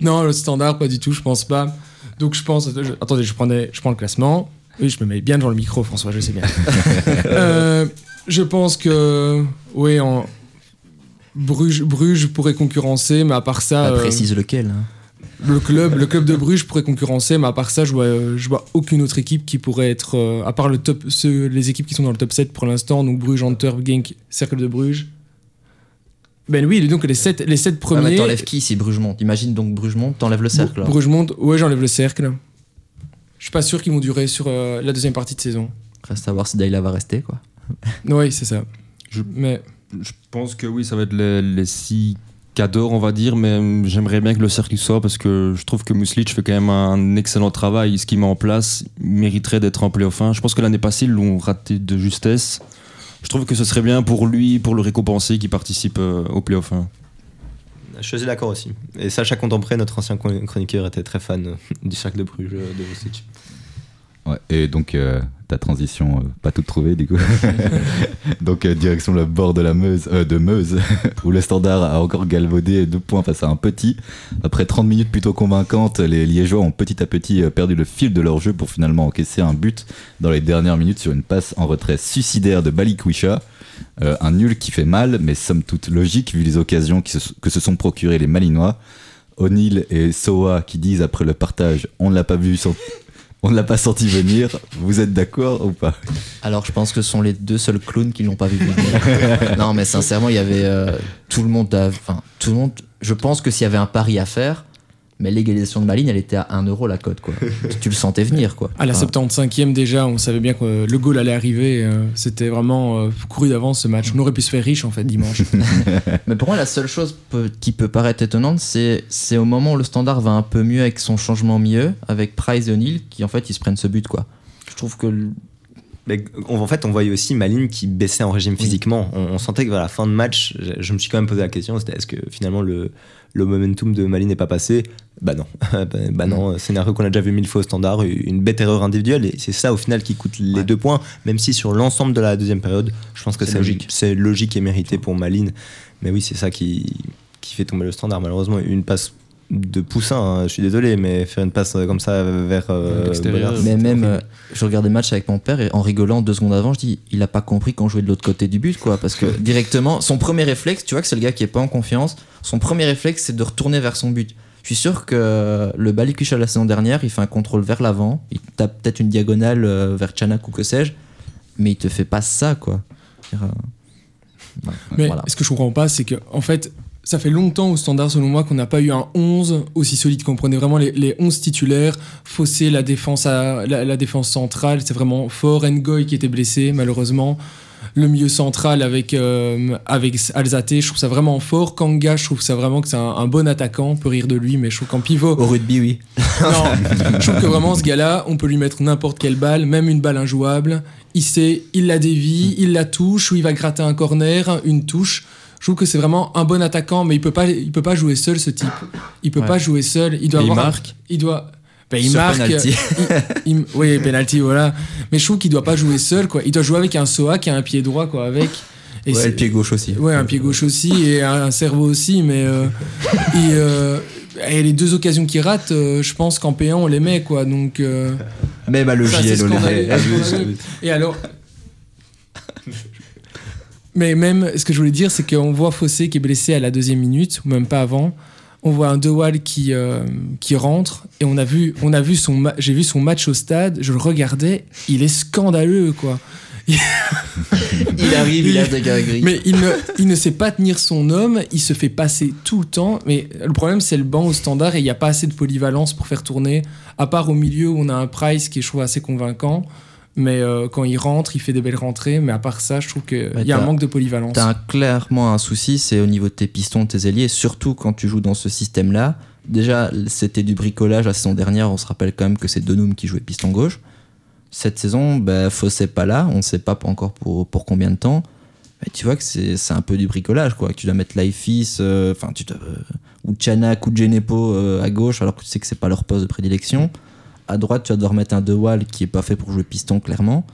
non, le standard, pas du tout, je pense pas. Donc je pense. je- attendez, je, prenais, je prends le classement. Oui, je me mets bien devant le micro, François, je sais bien. Euh, je pense que. Oui, en. Bruges, Bruges pourrait concurrencer, mais à part ça. Ah, euh, précise lequel. hein. le club, le club de Bruges pourrait concurrencer, mais à part ça, je vois, je vois aucune autre équipe qui pourrait être, euh, à part le top, ceux- les équipes qui sont dans le top 7 pour l'instant, donc Bruges, Antwerp, Genk, Cercle de Bruges. Ben oui, donc les 7 les sept Ah, mais premiers. t'enlèves qui si Bruges monte? Imagine donc Bruges monte, t'enlèves le cercle. monte, ouais, j'enlève le cercle. Je suis pas sûr qu'ils vont durer sur euh, la deuxième partie de saison. Reste à voir si Daila va rester quoi. Oui, c'est ça. Je- Mais Je pense que oui, ça va être les, les six cadors, on va dire, mais j'aimerais bien que le cercle soit parce que je trouve que Muslic fait quand même un excellent travail. Ce qu'il met en place mériterait d'être en playoff 1. Je pense que l'année passée, ils l'ont raté de justesse. Je trouve que ce serait bien pour lui, pour le récompenser, qu'il participe euh, au playoff 1. Je suis d'accord aussi. Et Sacha Contempré, notre ancien chron- chroniqueur, était très fan euh, du cercle de Bruges euh, de Vucic. Ouais, et donc, euh, ta transition, euh, pas toute trouvée du coup. donc, euh, direction le bord de la Meuse, euh, de Meuse, où le standard a encore galvaudé deux points face à un petit. Après 30 minutes plutôt convaincantes, les Liégeois ont petit à petit euh, perdu le fil de leur jeu pour finalement encaisser un but dans les dernières minutes sur une passe en retrait suicidaire de Balikwisha. Euh, un nul qui fait mal, mais somme toute logique vu les occasions qui se- que se sont procurées les Malinois. O'Neill et Soa qui disent après le partage on ne l'a pas vu sans- on ne l'a pas senti venir. Vous êtes d'accord ou pas? Alors je pense que ce sont les deux seuls clowns qui l'ont pas vu venir. non mais sincèrement il y avait euh, tout le monde, enfin tout le monde. Je pense que s'il y avait un pari à faire, mais l'égalisation de Maline elle était à 1 euro la cote quoi. tu le sentais venir quoi. à la Enfin, 75e déjà, on savait bien que euh, le goal allait arriver. euh, C'était vraiment euh, couru d'avance ce match. On aurait pu se faire riche en fait dimanche. Mais pour moi, la seule chose peut- qui peut paraître étonnante, c'est c'est au moment où le standard va un peu mieux avec son changement mieux, avec Price et O'Neill, qui en fait ils se prennent ce but quoi. Je trouve que le- Mais on- en fait, on voyait aussi Maline qui baissait en régime Oui. physiquement. On, on sentait que vers la fin de match, je, je me suis quand même posé la question c'était est-ce que finalement le, le momentum de Maline n'est pas passé Bah non. bah, bah non, scénario qu'on a déjà vu mille fois au standard, une bête erreur individuelle. Et c'est ça au final qui coûte les Ouais. deux points, même si sur l'ensemble de la deuxième période, je pense que C'est logique. C'est logique et mérité pour Maline. Mais oui, c'est ça qui, qui qui fait tomber le standard. Malheureusement, une passe de poussin, hein, je suis désolé, mais faire une passe euh, comme ça vers euh, L'extérieur. Mais même, horrible. euh, je regardais le match avec mon père et en rigolant deux secondes avant, je dis, il a pas compris qu'on jouait de l'autre côté du but, quoi. Parce que directement, son premier réflexe, tu vois que c'est le gars qui est pas en confiance, son premier réflexe, c'est de retourner vers son but. Je suis sûr que le Balikwisha la saison dernière, il fait un contrôle vers l'avant, il tape peut-être une diagonale vers Chanak ou que sais-je, mais il te fait pas ça, quoi. Mais voilà. ce que je comprends pas, c'est que en fait, ça fait longtemps au standard, selon moi, qu'on n'a pas eu un 11 aussi solide. Qu'on prenait vraiment les, les 11 titulaires, Fossé, la défense, à, la, la défense centrale, c'est vraiment fort. Ngoy qui était blessé, malheureusement. Le milieu central avec, euh, avec Alzate, je trouve ça vraiment fort. Kanga, je trouve ça vraiment que c'est un, un bon attaquant. On peut rire de lui, mais je trouve qu'en pivot, Au rugby, oui. non, je trouve que vraiment ce gars-là, on peut lui mettre n'importe quelle balle, même une balle injouable. Il sait, il la dévie, il la touche, ou il va gratter un corner, une touche. Je trouve que c'est vraiment un bon attaquant, mais il peut pas, il peut pas jouer seul ce type. Il peut Ouais. pas jouer seul. Il doit il avoir un- marque. il doit. Ben, il Sur marque. penalty. il- il- oui, penalty, voilà. Mais je trouve qu'il doit pas jouer seul, quoi. Il doit jouer avec un Soa qui a un pied droit, quoi, avec. Et Ouais, le pied gauche aussi. Ouais, un pied gauche aussi et un, un cerveau aussi, mais euh, et, euh, et les deux occasions qu'il rate, euh, je pense qu'en P1 on les met quoi, donc. Même à le ça, c'est JL, on les met. Et alors. Mais même, ce que je voulais dire, c'est qu'on voit Fossé qui est blessé à la deuxième minute, ou même pas avant. On voit un Dewal qui, euh, qui rentre, et on a vu, on a vu son, j'ai vu son match au stade, je le regardais, il est scandaleux, quoi. Il arrive, il a des gars gris. Mais il ne, il ne sait pas tenir son homme, il se fait passer tout le temps. Mais le problème, c'est le banc au standard et il n'y a pas assez de polyvalence pour faire tourner. À part au milieu où on a un Price qui est, je trouve, assez convaincant. Mais euh, quand il rentre, il fait des belles rentrées. Mais à part ça, je trouve qu'il y a un manque de polyvalence. T'as clairement un souci, c'est au niveau de tes pistons, de tes ailiers, surtout quand tu joues dans ce système-là. Déjà, c'était du bricolage la saison dernière, on se rappelle quand même que c'est Donum qui jouait piston gauche. Cette saison, bah, Fossé pas là, on sait pas encore pour, pour combien de temps. Mais tu vois que c'est un peu du bricolage, quoi. Que tu dois mettre Laifis, euh, enfin, tu dois, euh, ou Chanak ou Genepo à gauche, alors que tu sais que c'est pas leur poste de prédilection. À droite, tu vas devoir remettre un Dewal qui est pas fait pour jouer piston, clairement.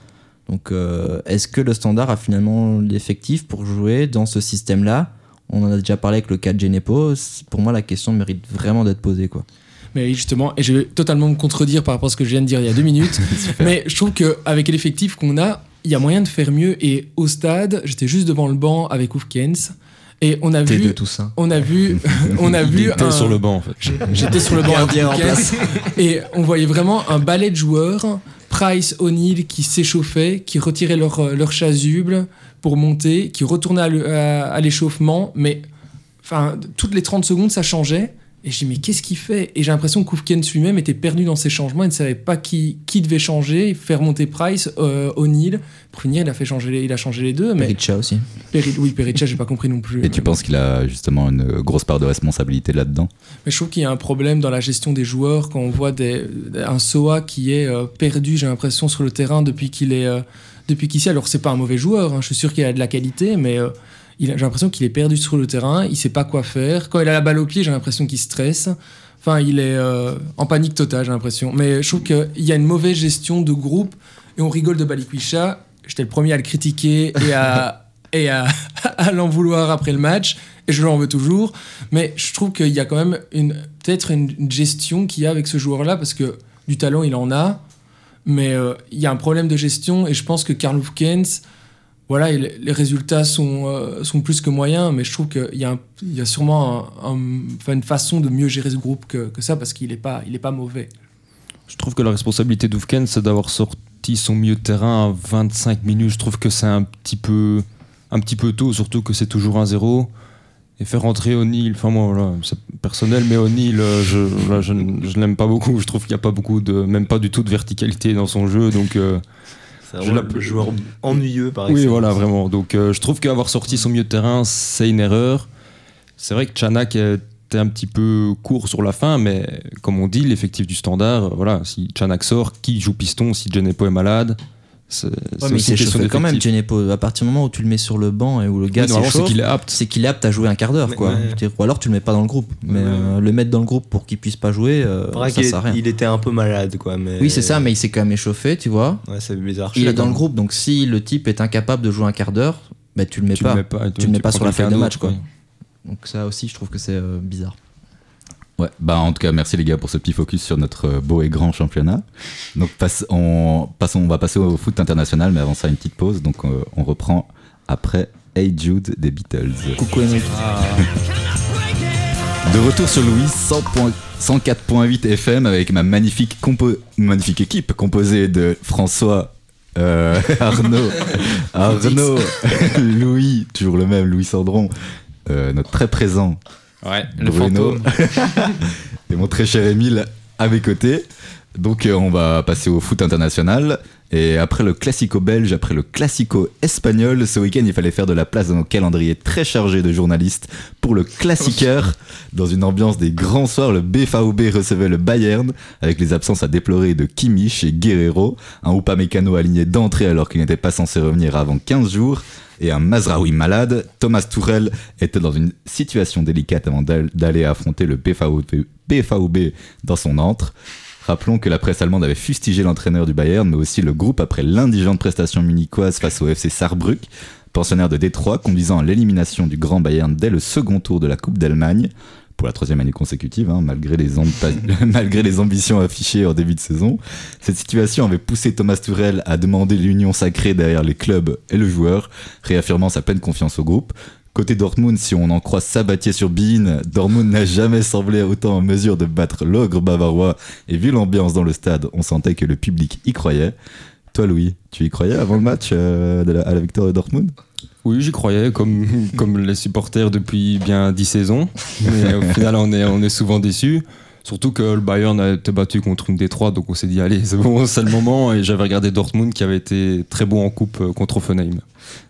Donc, euh, est-ce que le standard a finalement l'effectif pour jouer dans ce système-là? On en a déjà parlé avec le cas de Genepo. Pour moi, la question mérite vraiment d'être posée. Quoi. Mais justement, et je vais totalement me contredire par rapport à ce que je viens de dire il y a deux minutes. mais je trouve qu'avec l'effectif qu'on a, il y a moyen de faire mieux. Et au stade, j'étais juste devant le banc avec Oufkens. Et on a T'es vu. de tout ça. On a vu, on a vu un- sur le banc en fait. J'étais sur le banc Gardien en Lucas, et on voyait vraiment un ballet de joueurs, Price, O'Neill qui s'échauffaient, qui retiraient leur, euh, leur chasuble pour monter, qui retournaient à à l'échauffement, mais enfin toutes les 30 secondes ça changeait. Et je dis mais qu'est-ce qu'il fait? Et j'ai l'impression que Koufkens lui-même était perdu dans ses changements, il ne savait pas qui, qui devait changer, faire monter Price, euh, O'Neill. Finir, il a fait changer les, il a changé les deux, mais Perica aussi. Peri- oui Perica j'ai pas compris non plus. Et tu penses qu'il a justement une grosse part de responsabilité là-dedans? Mais je trouve qu'il y a un problème dans la gestion des joueurs quand on voit des, un Soa qui est euh, perdu, j'ai l'impression, sur le terrain depuis qu'il est euh, depuis qu'ici. Alors c'est pas un mauvais joueur, hein, je suis sûr qu'il a de la qualité, mais j'ai l'impression qu'il est perdu sur le terrain, il sait pas quoi faire. Quand il a la balle au pied, j'ai l'impression qu'il stresse. Enfin, il est euh, en panique totale, j'ai l'impression. Mais je trouve qu'il y a une mauvaise gestion de groupe et on rigole de Balikwisha. J'étais le premier à le critiquer et à, et à, à l'en vouloir après le match, et je l'en veux toujours. Mais je trouve qu'il y a quand même peut-être une, gestion qu'il y a avec ce joueur-là, parce que du talent, il en a, mais euh, il y a un problème de gestion, et je pense que Karl Hufkens, voilà, les résultats sont, euh, sont plus que moyens, mais je trouve qu'il y, a y a sûrement une façon de mieux gérer ce groupe que, que ça, parce qu'il n'est pas, pas mauvais. Je trouve que la responsabilité d'Oufken, c'est d'avoir sorti son milieu de terrain à 25 minutes. Je trouve que c'est un petit peu, un petit peu tôt, surtout que c'est toujours un 0 Et faire rentrer O'Neill, enfin moi, voilà, c'est personnel, mais O'Neill, euh, je, je, je l'aime pas beaucoup. Je trouve qu'il n'y a pas beaucoup de, même pas du tout de verticalité dans son jeu. Donc, euh, C'est Je joueur ennuyeux par oui, excellence. voilà, vraiment. Donc, euh, je trouve qu'avoir sorti son milieu de terrain, c'est une erreur. C'est vrai que Chanak était un petit peu court sur la fin, mais comme on dit, l'effectif du standard, euh, voilà, si Chanak sort, qui joue piston Si Genepo est malade, c'est Ouais, c'est mais question chauffé quand même. Genepo. À partir du moment où tu le mets sur le banc et où le gars Oui, c'est qu'il est apte. c'est qu'il est apte à jouer un quart d'heure, quoi. ouais. Ou alors tu le mets pas dans le groupe. Mais Ouais. euh, le mettre dans le groupe pour qu'il puisse pas jouer, euh, ça sert à rien. il était un peu malade, quoi. Mais... Oui, c'est ça, mais il s'est quand même échauffé, tu vois. C'est bizarre. Il est dans le groupe, donc si le type est incapable de jouer un quart d'heure, bah tu le mets Tu pas. le mets pas, tu le mets pas sur la feuille de match, quoi. Donc ça aussi, je trouve que c'est euh, bizarre. Ouais, bah en tout cas, merci les gars pour ce petit focus sur notre euh, beau et grand championnat. Donc passe- on, passons, on va passer au foot international, mais avant ça, une petite pause. Donc euh, on reprend après Hey Jude des Beatles. Coucou Émeric. De retour sur Louis 100 point- 104.8 FM avec ma magnifique, compo- magnifique équipe composée de François, euh, Arnaud, Arnaud, Louis, toujours le même, Louis Sandron, euh, notre très présent Ouais, Bruno et mon très cher Émile à mes côtés. Donc euh, on va passer au foot international. Et après le classico belge, après le classico espagnol, ce week-end il fallait faire de la place dans nos calendriers très chargés de journalistes pour le classiqueur. Dans une ambiance des grands soirs, le BVB recevait le Bayern avec les absences à déplorer de Kimmich et Guerrero, un Upamecano aligné d'entrée alors qu'il n'était pas censé revenir avant 15 jours et un Mazraoui malade, Thomas Tourel était dans une situation délicate avant d'al- d'aller affronter le BVB dans son antre. Rappelons que la presse allemande avait fustigé l'entraîneur du Bayern, mais aussi le groupe après l'indigente prestation munichoise face au FC Saarbrück, pensionnaire de Détroit, conduisant à l'élimination du Grand Bayern dès le second tour de la Coupe d'Allemagne, pour la troisième année consécutive, hein, malgré, les ambitions affichées en début de saison. Cette situation avait poussé Thomas Tuchel à demander l'union sacrée derrière les clubs et le joueur, réaffirmant sa pleine confiance au groupe. Côté Dortmund, si on en croit Sabatier sur Bein, Dortmund n'a jamais semblé autant en mesure de battre l'ogre bavarois et vu l'ambiance dans le stade, on sentait que le public y croyait. Toi Louis, tu y croyais avant le match euh, à la victoire de Dortmund? Oui, j'y croyais, comme, les supporters depuis bien 10 saisons. Mais au final, on est, on est souvent déçus. Surtout que le Bayern a été battu contre une Détroit, donc on s'est dit, allez, c'est bon, c'est le moment. Et j'avais regardé Dortmund qui avait été très bon en coupe euh, contre Offenheim.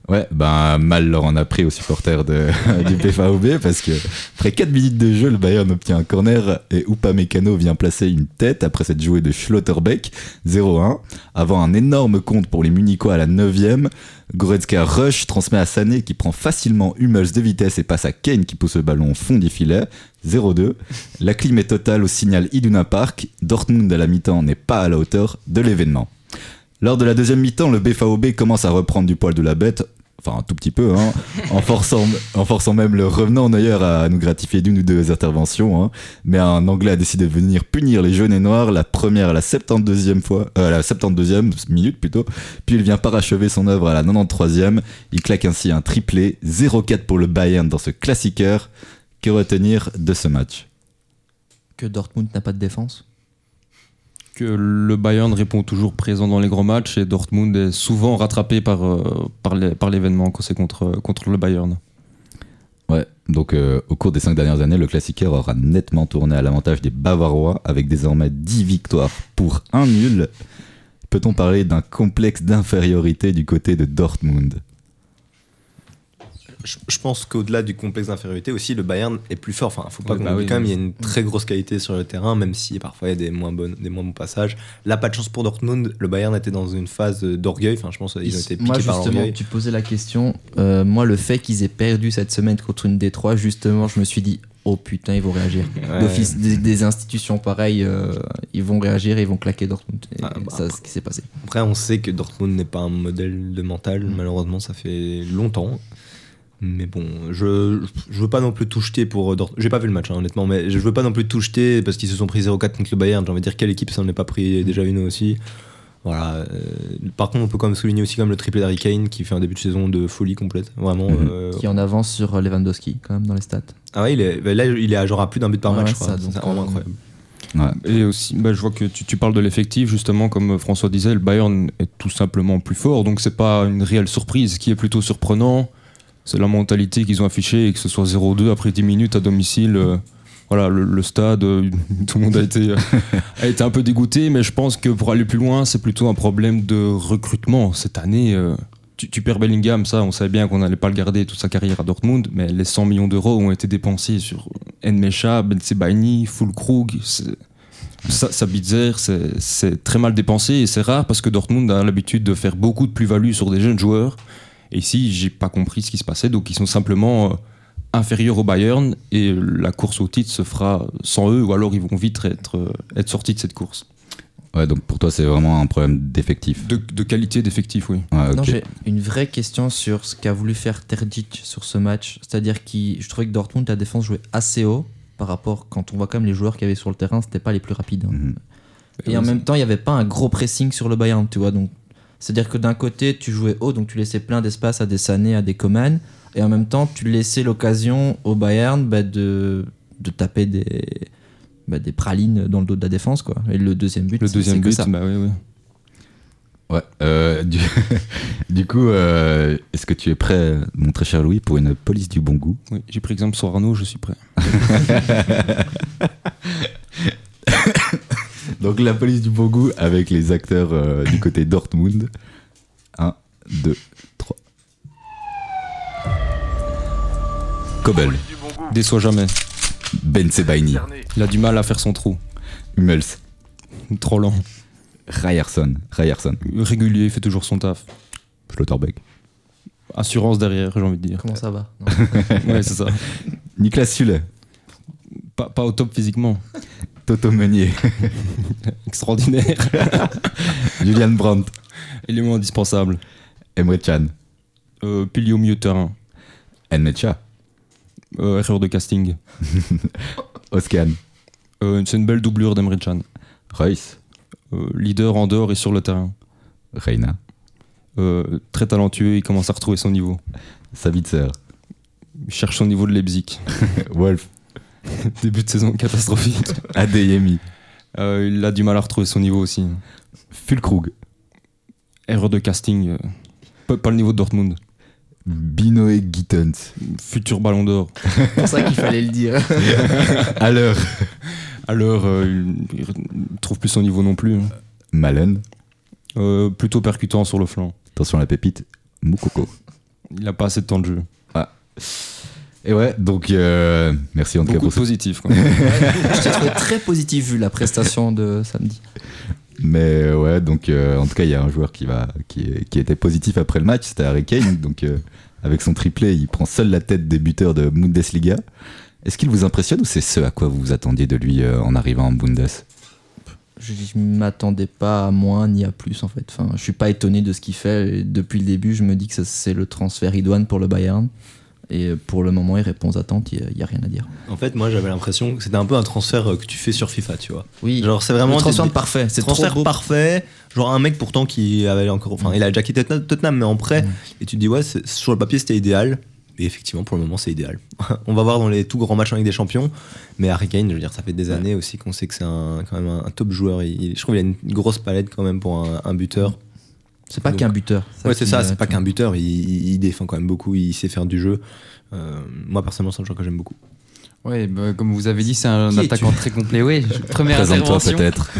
Ouais, ben mal leur en a pris aux supporters du PFAOB parce que après 4 minutes de jeu, le Bayern obtient un corner et Upamecano vient placer une tête après cette jouée de Schlotterbeck 0-1 avant un énorme compte pour les Munichois à la 9ème. Goretzka rush transmet à Sané qui prend facilement Hummels de vitesse et passe à Kane qui pousse le ballon au fond du filet 0-2. La clim est totale au signal Iduna Park. Dortmund à la mi-temps n'est pas à la hauteur de l'événement. Lors de la deuxième mi-temps, le BVB commence à reprendre du poil de la bête, enfin un tout petit peu, hein, en, forçant, en forçant même le revenant d'ailleurs à nous gratifier d'une ou deux interventions. hein. Mais un Anglais a décidé de venir punir les jaunes et noirs, la première à la 72e, fois, euh, à la 72e minute plutôt, puis il vient parachever son œuvre à la 93e. Il claque ainsi un triplé, 0-4 pour le Bayern dans ce classiqueur. Que retenir de ce match? Que Dortmund n'a pas de défense? Le Bayern répond toujours présent dans les grands matchs et Dortmund est souvent rattrapé par, euh, l'événement quand c'est contre, contre le Bayern. Ouais, donc euh, au cours des cinq dernières années, le classiqueur aura nettement tourné à l'avantage des Bavarois avec désormais 10 victoires pour un nul. Peut-on parler d'un complexe d'infériorité du côté de Dortmund? Je, je pense qu'au-delà du complexe d'infériorité aussi, le Bayern est plus fort. Enfin, faut pas Oui, qu'on bah oui, quand même, oui. il y a une très grosse qualité sur le terrain, même si parfois il y a des moins, bonnes, des moins bons passages. Là, pas de chance pour Dortmund. Le Bayern était dans une phase d'orgueil. Enfin, je pense qu'ils ont été piqués moi, par justement, l'orgueil. tu posais la question. euh, moi, le fait qu'ils aient perdu cette semaine contre une Détroit, justement, je me suis dit, oh putain, ils vont réagir. Ouais. D'office, des, des institutions pareilles, euh, ils vont réagir et ils vont claquer Dortmund. Et Ah, bah, c'est ce qui s'est passé. Après, on sait que Dortmund n'est pas un modèle de mental. Mm. Malheureusement, ça fait longtemps. Mais bon, je, je veux pas non plus tout jeter pour Dortmund. J'ai pas vu le match, hein, honnêtement, mais je veux pas non plus tout jeter parce qu'ils se sont pris 0-4 contre le Bayern. J'ai envie de dire, quelle équipe s'en est pas pris déjà une aussi Voilà. euh, par contre, on peut quand même souligner aussi comme le triplé d'Harry Kane qui fait un début de saison de folie complète. Vraiment. Euh, Qui en avance sur Lewandowski, quand même, dans les stats. Ah ouais, il est, bah là, il est à genre à plus d'un but par Ouais, match, ouais, je crois. C'est vraiment euh, incroyable. Ouais. Et aussi, bah, je vois que tu, tu parles de l'effectif, justement, comme François disait, le Bayern est tout simplement plus fort, donc c'est pas une réelle surprise. Ce qui est plutôt surprenant, c'est la mentalité qu'ils ont affichée et que ce soit 0-2 après 10 minutes à domicile. euh, voilà, le, stade, euh, tout le monde a été, euh, a été un peu dégoûté, mais je pense que pour aller plus loin, c'est plutôt un problème de recrutement. Cette année, tu, perds Bellingham, ça, on savait bien qu'on n'allait pas le garder toute sa carrière à Dortmund, mais les 100 millions d'euros ont été dépensés sur Enmecha, Ben Sebaini, Fulkrug. Sabitzer, c'est très mal dépensé et c'est rare parce que Dortmund a l'habitude de faire beaucoup de plus-value sur des jeunes joueurs. Et ici, j'ai pas compris ce qui se passait, donc ils sont simplement euh, inférieurs au Bayern et la course au titre se fera sans eux ou alors ils vont vite être, euh, être sortis de cette course. Ouais, donc pour toi, c'est vraiment un problème d'effectif. De, de qualité d'effectif, oui. Ouais, Non, j'ai une vraie question sur ce qu'a voulu faire Terzic sur ce match. C'est-à-dire que je trouvais que Dortmund, la défense jouait assez haut par rapport, quand on voit quand même les joueurs qu'il y avait sur le terrain, c'était pas les plus rapides. hein. Mhm. Et en même temps, il n'y avait pas un gros pressing sur le Bayern, tu vois. Donc, c'est-à-dire que d'un côté, tu jouais haut, donc tu laissais plein d'espace à des Sané, à des Coman, et en même temps, tu laissais l'occasion au Bayern bah, de, de taper des, bah, des pralines dans le dos de la défense, quoi. Et le deuxième but, Le c'est- deuxième que but, ça. bah oui, oui. Ouais. euh, du, du coup, euh, est-ce que tu es prêt, mon très cher Louis, pour une police du bon goût? Oui. J'ai pris exemple sur Arnaud, je suis prêt. Donc la police du bon goût avec les acteurs euh, du côté Dortmund. 1, 2, 3. Kobel, Déçois jamais. Ben Sebaini, Il a du mal à faire son trou. Hummels, Trop lent. Ryerson, Ryerson, Régulier, il fait toujours son taf. Schlotterbeck, Assurance derrière, j'ai envie de dire. Comment ça va? Ouais, c'est ça. Niklas Süle, Pas, pas au top physiquement. Toto Meunier, Extraordinaire. Julian Brandt, Élément indispensable. Emre Can, Euh, pilier au milieu de terrain. Enmecha, Euh, erreur de casting. Oscan, Euh, c'est une belle doublure d'Emre Can. Reus, Euh, leader en dehors et sur le terrain. Reina, très talentueux, il commence à retrouver son niveau. Savitzer, Il cherche son niveau de Leipzig. Wolf, Début de saison catastrophique. Adeyemi, Euh, il a du mal à retrouver son niveau aussi. Fulkrug, Erreur de casting. euh, pas, pas le niveau de Dortmund. Binoé Gittens, Futur ballon d'or. C'est pour ça qu'il fallait le dire. à l'heure, Alors, euh, il, il trouve plus son niveau non plus. hein. Malen, Euh, plutôt percutant sur le flanc. attention à la pépite, Moukoko. Il n'a pas assez de temps de jeu. Et ouais, donc euh, merci en tout cas pour de ce positifs. quoi. Je t'ai trouvé très positif vu la prestation de samedi. Mais euh, ouais, donc euh, en tout cas, il y a un joueur qui, va, qui, qui était positif après le match, c'était Harry Kane. donc euh, avec son triplé, il prend seul la tête des buteurs de Bundesliga. Est-ce qu'il vous impressionne ou c'est ce à quoi vous vous attendiez de lui euh, en arrivant en Bundes? Je ne m'attendais pas à moins ni à plus en fait. Enfin, je suis pas étonné de ce qu'il fait. Et depuis le début, je me dis que ça, c'est le transfert idoine pour le Bayern. Et pour le moment, il répond aux attentes, il n'y a, rien à dire. En fait, moi, j'avais l'impression que c'était un peu un transfert euh, que tu fais sur FIFA, tu vois. Oui, Genre, c'est vraiment le transfert des- parfait. C'est transfert parfait. Genre un mec pourtant qui avait encore, enfin, il a déjà quitté Tottenham- mais en prêt. Et tu te dis ouais, sur le papier c'était idéal. Et effectivement, pour le moment, c'est idéal. On va voir dans les tout grands matchs Ligue des Champions. Mais Harry Kane, je veux dire, ça fait des années aussi qu'on sait que c'est un, quand même un, un top joueur. Il- il- je trouve qu'il a une grosse palette quand même pour un, un buteur. C'est pas qu'un buteur. ouais, c'est ça, me- c'est pas qu'un buteur. Il, il- il défend quand même beaucoup, il sait faire du jeu. Euh, moi, personnellement, c'est un joueur que j'aime beaucoup. Ouais, bah, comme vous avez dit, c'est un Qui attaquant très complet. Oui, première intervention. peut-être.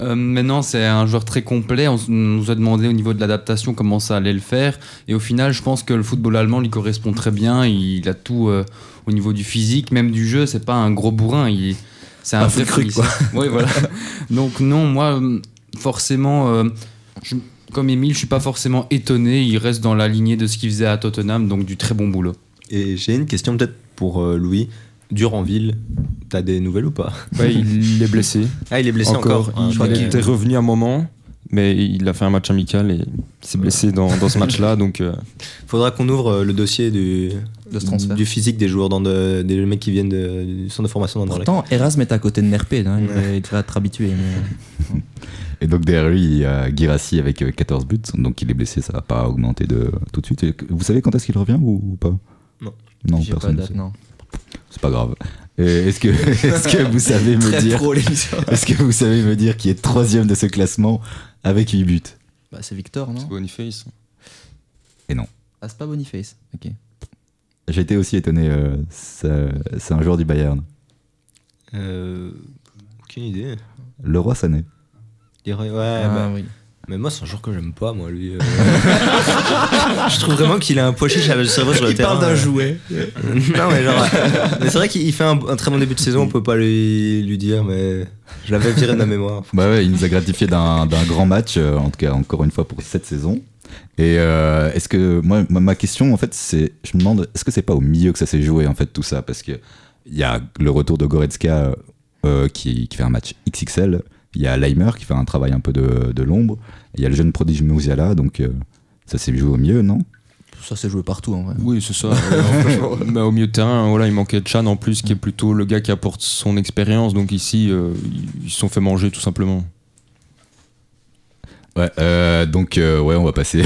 Euh, maintenant, c'est un joueur très complet. On nous a demandé au niveau de l'adaptation comment ça allait le faire. Et au final, je pense que le football allemand lui correspond très bien. Il a tout euh, au niveau du physique, même du jeu. C'est pas un gros bourrin. Il, c'est un Un vrai Füllkrug, finisseur. Oui, voilà. Donc non, moi, euh, forcément, euh, je- comme Emile, je suis pas forcément étonné. Il reste dans la lignée de ce qu'il faisait à Tottenham, donc du très bon boulot. Et j'ai une question peut-être pour euh, Louis. Duranville, t'as des nouvelles ou pas? Ouais, il est blessé. Ah, il est blessé encore. Ah, il, je crois il qu'il- était revenu un moment, mais il a fait un match amical et il s'est blessé dans, dans ce match-là. Donc, euh, Faudra qu'on ouvre euh, le dossier du, De ce transfert. du physique des joueurs, dans de- des mecs qui viennent de- du centre de formation d'Anderlecht. Pourtant, Erasme est à côté de Nerpé. hein, il, Ouais. devrait, il devrait être habitué. mais- Et donc derrière lui, il y a Girassi avec euh, 14 buts. Donc il est blessé, ça va pas augmenter de, tout de suite. Et Vous savez quand est-ce qu'il revient ou, ou pas? Non. Non, pas personne date, sait. non. C'est pas grave. Et Est-ce que, est que vous savez me dire. Est-ce que vous savez me dire qui est troisième de ce classement avec 8 buts? Bah, c'est Victor, non? C'est Boniface. Ah, c'est pas Boniface. Ok. J'ai été aussi étonné. euh, ça- c'est un joueur du Bayern. Euh, aucune idée. Le roi Sané. Il Ouais, Ah, bah, oui. mais moi, c'est un joueur que j'aime pas, moi, lui. euh. je trouve vraiment qu'il a un poids chiche à sur le terrain. euh. jouet. non, mais genre. mais c'est vrai qu'il fait un, un très bon début de saison, on peut pas lui, lui dire, mais je l'avais viré de ma mémoire. Bah ouais, il nous a gratifié d'un d'un grand match, euh, en tout cas encore une fois pour cette saison. Et euh, est-ce que moi, ma- question en fait, c'est, je me demande, est-ce que c'est pas au milieu que ça s'est joué en fait tout ça, parce que il y a le retour de Goretzka euh, qui, qui fait un match XXL, Il y a Leimer qui fait un travail un peu de, de l'ombre. Il y a le jeune prodige Musiala, donc euh, ça s'est joué au mieux, non? Ça s'est joué partout en vrai. Oui, c'est ça. Ouais, mais au milieu de terrain, voilà, il manquait Chan en plus, qui est plutôt le gars qui apporte son expérience. Donc ici, euh, ils se sont fait manger tout simplement. Ouais, euh, donc euh, ouais, on va passer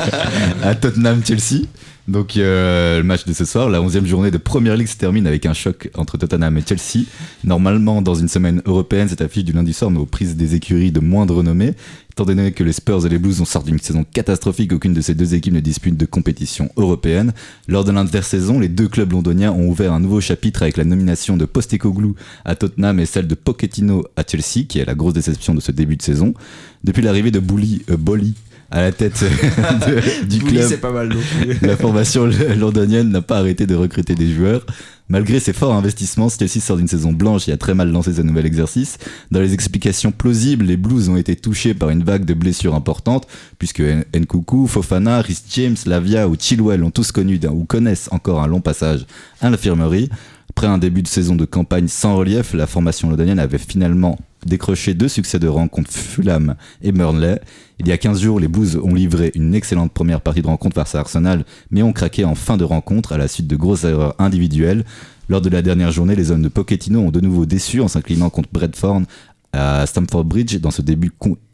à Tottenham-Chelsea. Donc euh, le match de ce soir, la 11e journée de Première League se termine avec un choc entre Tottenham et Chelsea. Normalement, dans une semaine européenne, cette affiche du lundi soir aux prises des écuries de moindre renommée. Étant donné que les Spurs et les Blues ont sorti d'une saison catastrophique, aucune de ces deux équipes ne dispute de compétition européenne. Lors de l'intersaison, les deux clubs londoniens ont ouvert un nouveau chapitre avec la nomination de Postecoglou à Tottenham et celle de Pochettino à Chelsea, qui est la grosse déception de ce début de saison. Depuis l'arrivée de Bully, euh, Bolly à la tête de- du club, c'est pas mal. donc. la formation londonienne n'a pas arrêté de recruter des joueurs. Malgré ses forts investissements, Chelsea sort d'une saison blanche et a très mal lancé ce nouvel exercice. Dans les explications plausibles, les Blues ont été touchés par une vague de blessures importantes, puisque N- Nkunku, Fofana, Rhys James, Lavia ou Chilwell ont tous connu ou connaissent encore un long passage à l'infirmerie. Après un début de saison de campagne sans relief, la formation londonienne avait finalement décroché deux succès de rang contre Fulham et Burnley. Il y a 15 jours, les Blues ont livré une excellente première partie de rencontre face à Arsenal, mais ont craqué en fin de rencontre à la suite de grosses erreurs individuelles. Lors de la dernière journée, les hommes de Pochettino ont de nouveau déçu en s'inclinant contre Bradford à Stamford Bridge dans ce début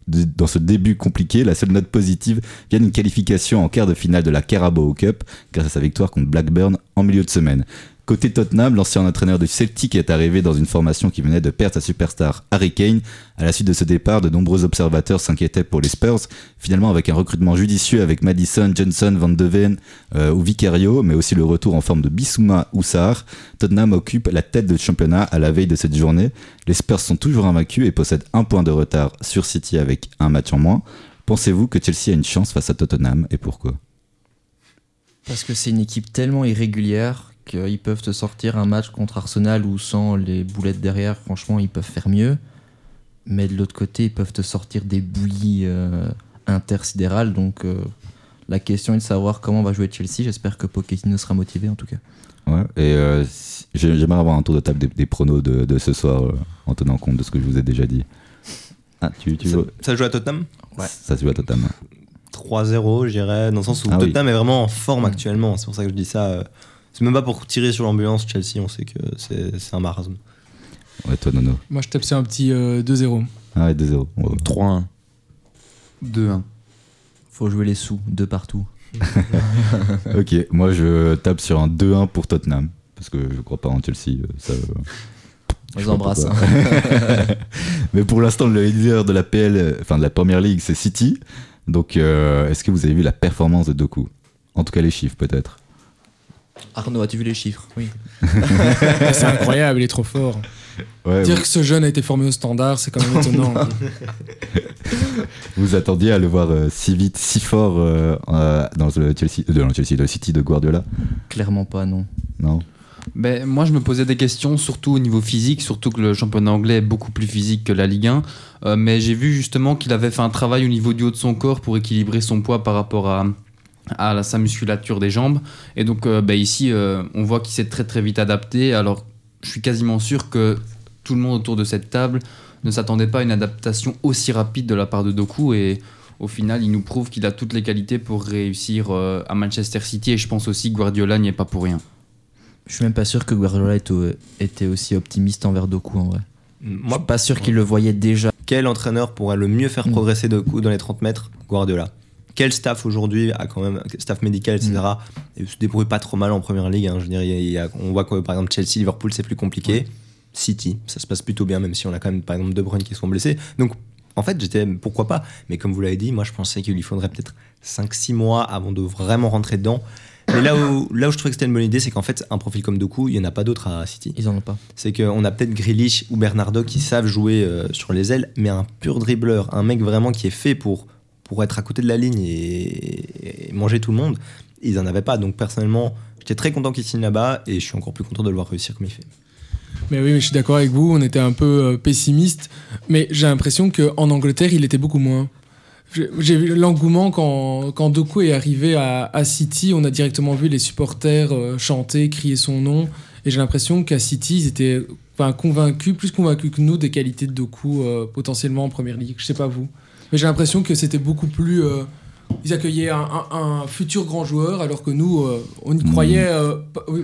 dans ce début compliqué, la seule note positive vient d'une qualification en quart de finale de la Carabao Cup grâce à sa victoire contre Blackburn en milieu de semaine. Côté Tottenham, l'ancien entraîneur du Celtic est arrivé dans une formation qui venait de perdre sa superstar Harry Kane. À la suite de ce départ, de nombreux observateurs s'inquiétaient pour les Spurs. Finalement, avec un recrutement judicieux avec Madison, Johnson, Van de Ven euh, ou Vicario, mais aussi le retour en forme de Bissouma ou Sarr, Tottenham occupe la tête de championnat à la veille de cette journée. Les Spurs sont toujours invaincus et possèdent un point de retard sur City avec un match en moins. Pensez-vous que Chelsea a une chance face à Tottenham et pourquoi? Parce que c'est une équipe tellement irrégulière qu'ils peuvent te sortir un match contre Arsenal où sans les boulettes derrière, franchement, ils peuvent faire mieux. Mais de l'autre côté, ils peuvent te sortir des bouillies euh, intersidérales. Donc euh, la question est de savoir comment va jouer Chelsea. J'espère que Pochettino sera motivé en tout cas. Ouais, et euh, j'aimerais avoir un tour de table des, des pronos de, de ce soir euh, en tenant compte de ce que je vous ai déjà dit. Ah, tu, tu Ça, ça joue à Tottenham? Ça se joue à Tottenham. 3-0, je dirais, dans le sens où Ah oui. Tottenham est vraiment en forme actuellement. C'est pour ça que je dis ça. C'est même pas pour tirer sur l'ambulance Chelsea, on sait que c'est un marasme. Ouais, toi, Nono. Moi, je tape sur un petit euh, 2-0. Ah ouais, 2-0. Ouais. 3-1. 2-1. Faut jouer les sous, deux partout. ok, moi je tape sur un 2-1 pour Tottenham. Parce que je crois pas en Chelsea. euh, Ça, euh, On les embrasse. hein. Mais pour l'instant, le leader de la PL, enfin de la première ligue, c'est City. Donc, euh, est-ce que vous avez vu la performance de Doku? En tout cas, les chiffres peut-être. Arnaud, as-tu vu les chiffres? Oui. c'est incroyable, il est trop fort. Ouais, Dire vous, que ce jeune a été formé au standard, c'est quand même étonnant. vous attendiez à le voir euh, si vite, si fort euh, euh, dans le Chelsea, euh, dans le Chelsea, dans le City de Guardiola? Clairement pas, non. Non? Ben, moi, je me posais des questions, surtout au niveau physique, surtout que le championnat anglais est beaucoup plus physique que la Ligue 1. Euh, mais j'ai vu justement qu'il avait fait un travail au niveau du haut de son corps pour équilibrer son poids par rapport à, à la- sa musculature des jambes. Et donc, euh, ben, ici, euh, on voit qu'il s'est très très vite adapté. Alors, je suis quasiment sûr que tout le monde autour de cette table ne s'attendait pas à une adaptation aussi rapide de la part de Doku. Et au final, il nous prouve qu'il a toutes les qualités pour réussir euh, à Manchester City. Et je pense aussi que Guardiola n'y est pas pour rien. Je suis même pas sûr que Guardiola était, aussi optimiste envers Doku en vrai. Je Moi, suis pas sûr qu'il le voyait déjà. quel entraîneur pourrait le mieux faire Mm. progresser Doku dans les 30 mètres? Guardiola. Quel staff aujourd'hui a quand même staff médical, etc. Mm. Et se débrouille pas trop mal en première ligue. hein. Je veux dire, il y a- il y a- on voit que par exemple Chelsea, Liverpool, c'est plus compliqué. City, ça se passe plutôt bien, même si on a quand même par exemple De Bruyne qui sont blessés. Donc en fait, j'étais pourquoi pas? Mais comme vous l'avez dit, moi je pensais qu'il lui faudrait peut-être 5-6 mois avant de vraiment rentrer dedans. Mais là où, là où je trouvais que c'était une bonne idée, c'est qu'en fait, un profil comme Doku, il n'y en a pas d'autre à City Ils en ont pas. c'est qu'on a peut-être Grealish ou Bernardo qui savent jouer euh, sur les ailes, mais un pur dribbleur, un mec vraiment qui est fait pour, pour être à côté de la ligne et, manger tout le monde, ils n'en avaient pas. Donc personnellement, j'étais très content qu'il signe là-bas et je suis encore plus content de le voir réussir comme il fait. Mais oui, je suis d'accord avec vous, on était un peu euh, pessimiste, mais j'ai l'impression qu'en Angleterre, il était beaucoup moins. J'ai vu l'engouement quand, quand Doku est arrivé à, City, on a directement vu les supporters euh, chanter, crier son nom, Et j'ai l'impression qu'à City, ils étaient convaincus, plus convaincus que nous des qualités de Doku euh, potentiellement en première ligue. Je sais pas vous. Mais j'ai l'impression que c'était beaucoup plus. euh, ils accueillaient un, un- un futur grand joueur, alors que nous, euh, on y croyait euh,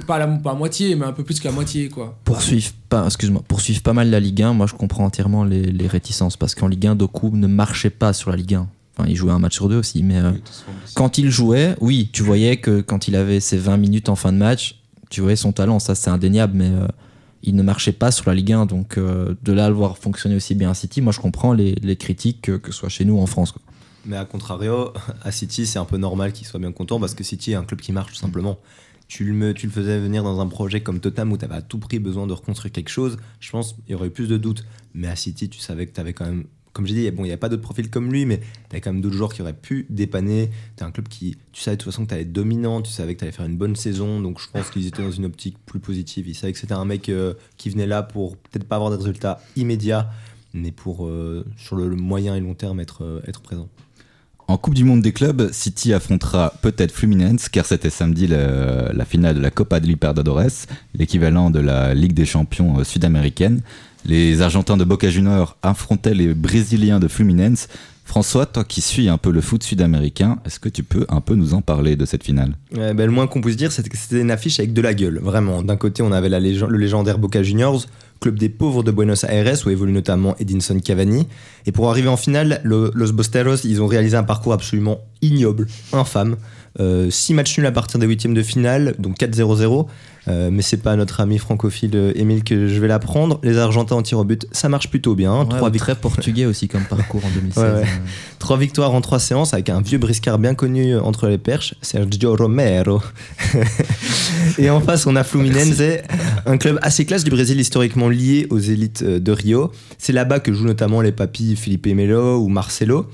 pas, à la, pas à moitié, mais un peu plus qu'à moitié, quoi. poursuivre pas, excuse-moi, poursuivre pas mal la Ligue 1, moi je comprends entièrement les, les réticences parce qu'en Ligue 1, Doku ne marchait pas sur la Ligue 1. Enfin, il jouait un match sur deux aussi, mais euh, quand il jouait, oui, tu voyais que quand il avait ses 20 minutes en fin de match, tu voyais son talent, ça c'est indéniable, mais euh, il ne marchait pas sur la Ligue 1, donc euh, de là à le voir fonctionner aussi bien à City, moi je comprends les, critiques, que, que ce soit chez nous ou en France. Mais à contrario, à City, c'est un peu normal qu'il soit bien content parce que City est un club qui marche tout simplement. Tu le, tu le faisais venir dans un projet comme Tottenham où tu avais à tout prix besoin de reconstruire quelque chose, je pense qu'il y aurait eu plus de doutes. Mais à City, tu savais que tu avais quand même, comme j'ai dit, bon, il n'y a pas d'autres profils comme lui, mais tu as quand même d'autres joueurs qui auraient pu dépanner. Tu un club qui, tu savais de toute façon que tu allais être dominant, tu savais que tu allais faire une bonne saison, donc je pense qu'ils étaient dans une optique plus positive. Ils savaient que c'était un mec euh, qui venait là pour peut-être pas avoir des résultats immédiats, mais pour, euh, sur le, moyen et long terme, être, euh, être présent. En Coupe du Monde des clubs, City affrontera peut-être Fluminense, car c'était samedi la finale de la Copa de Libertadores, l'équivalent de la Ligue des champions sud-américaine. Les Argentins de Boca Juniors affrontaient les Brésiliens de Fluminense. François, toi qui suis un peu le foot sud-américain, est-ce que tu peux un peu nous en parler de cette finale? Ouais, ben, le moins qu'on puisse dire, c'est que c'était une affiche avec de la gueule, vraiment. D'un côté, on avait le légendaire Boca Juniors, club des pauvres de Buenos Aires, où évolue notamment Edinson Cavani. Et pour arriver en finale, le- Los Bosteros, ils ont réalisé un parcours absolument ignoble, infâme. 6 matchs nuls à partir des huitièmes de finale, donc 4-0-0. Euh, mais c'est pas à notre ami francophile euh, Émile que je vais l'apprendre. Les Argentins en tir au but, ça marche plutôt bien. Ouais, Trois, vic- très portugais aussi comme parcours en 2016. Ouais, ouais. euh. trois victoires en trois séances avec un vieux briscard bien connu entre les perches, Sergio Romero. Et en face, on a Fluminense, un club assez classe du Brésil historiquement lié aux élites euh, de Rio. C'est là-bas que jouent notamment les papis Felipe Melo ou Marcelo.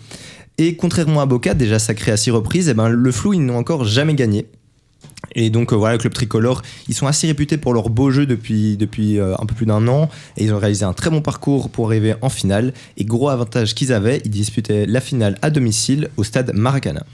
Et contrairement à Boca, déjà sacré à six reprises, eh ben, le flou, ils n'ont encore jamais gagné. Et donc euh, voilà, le club tricolore, ils sont assez réputés pour leur beau jeu depuis, depuis euh, un peu plus d'un an. Et ils ont réalisé un très bon parcours pour arriver en finale. Et gros avantage qu'ils avaient, ils disputaient la finale à domicile au stade Maracana.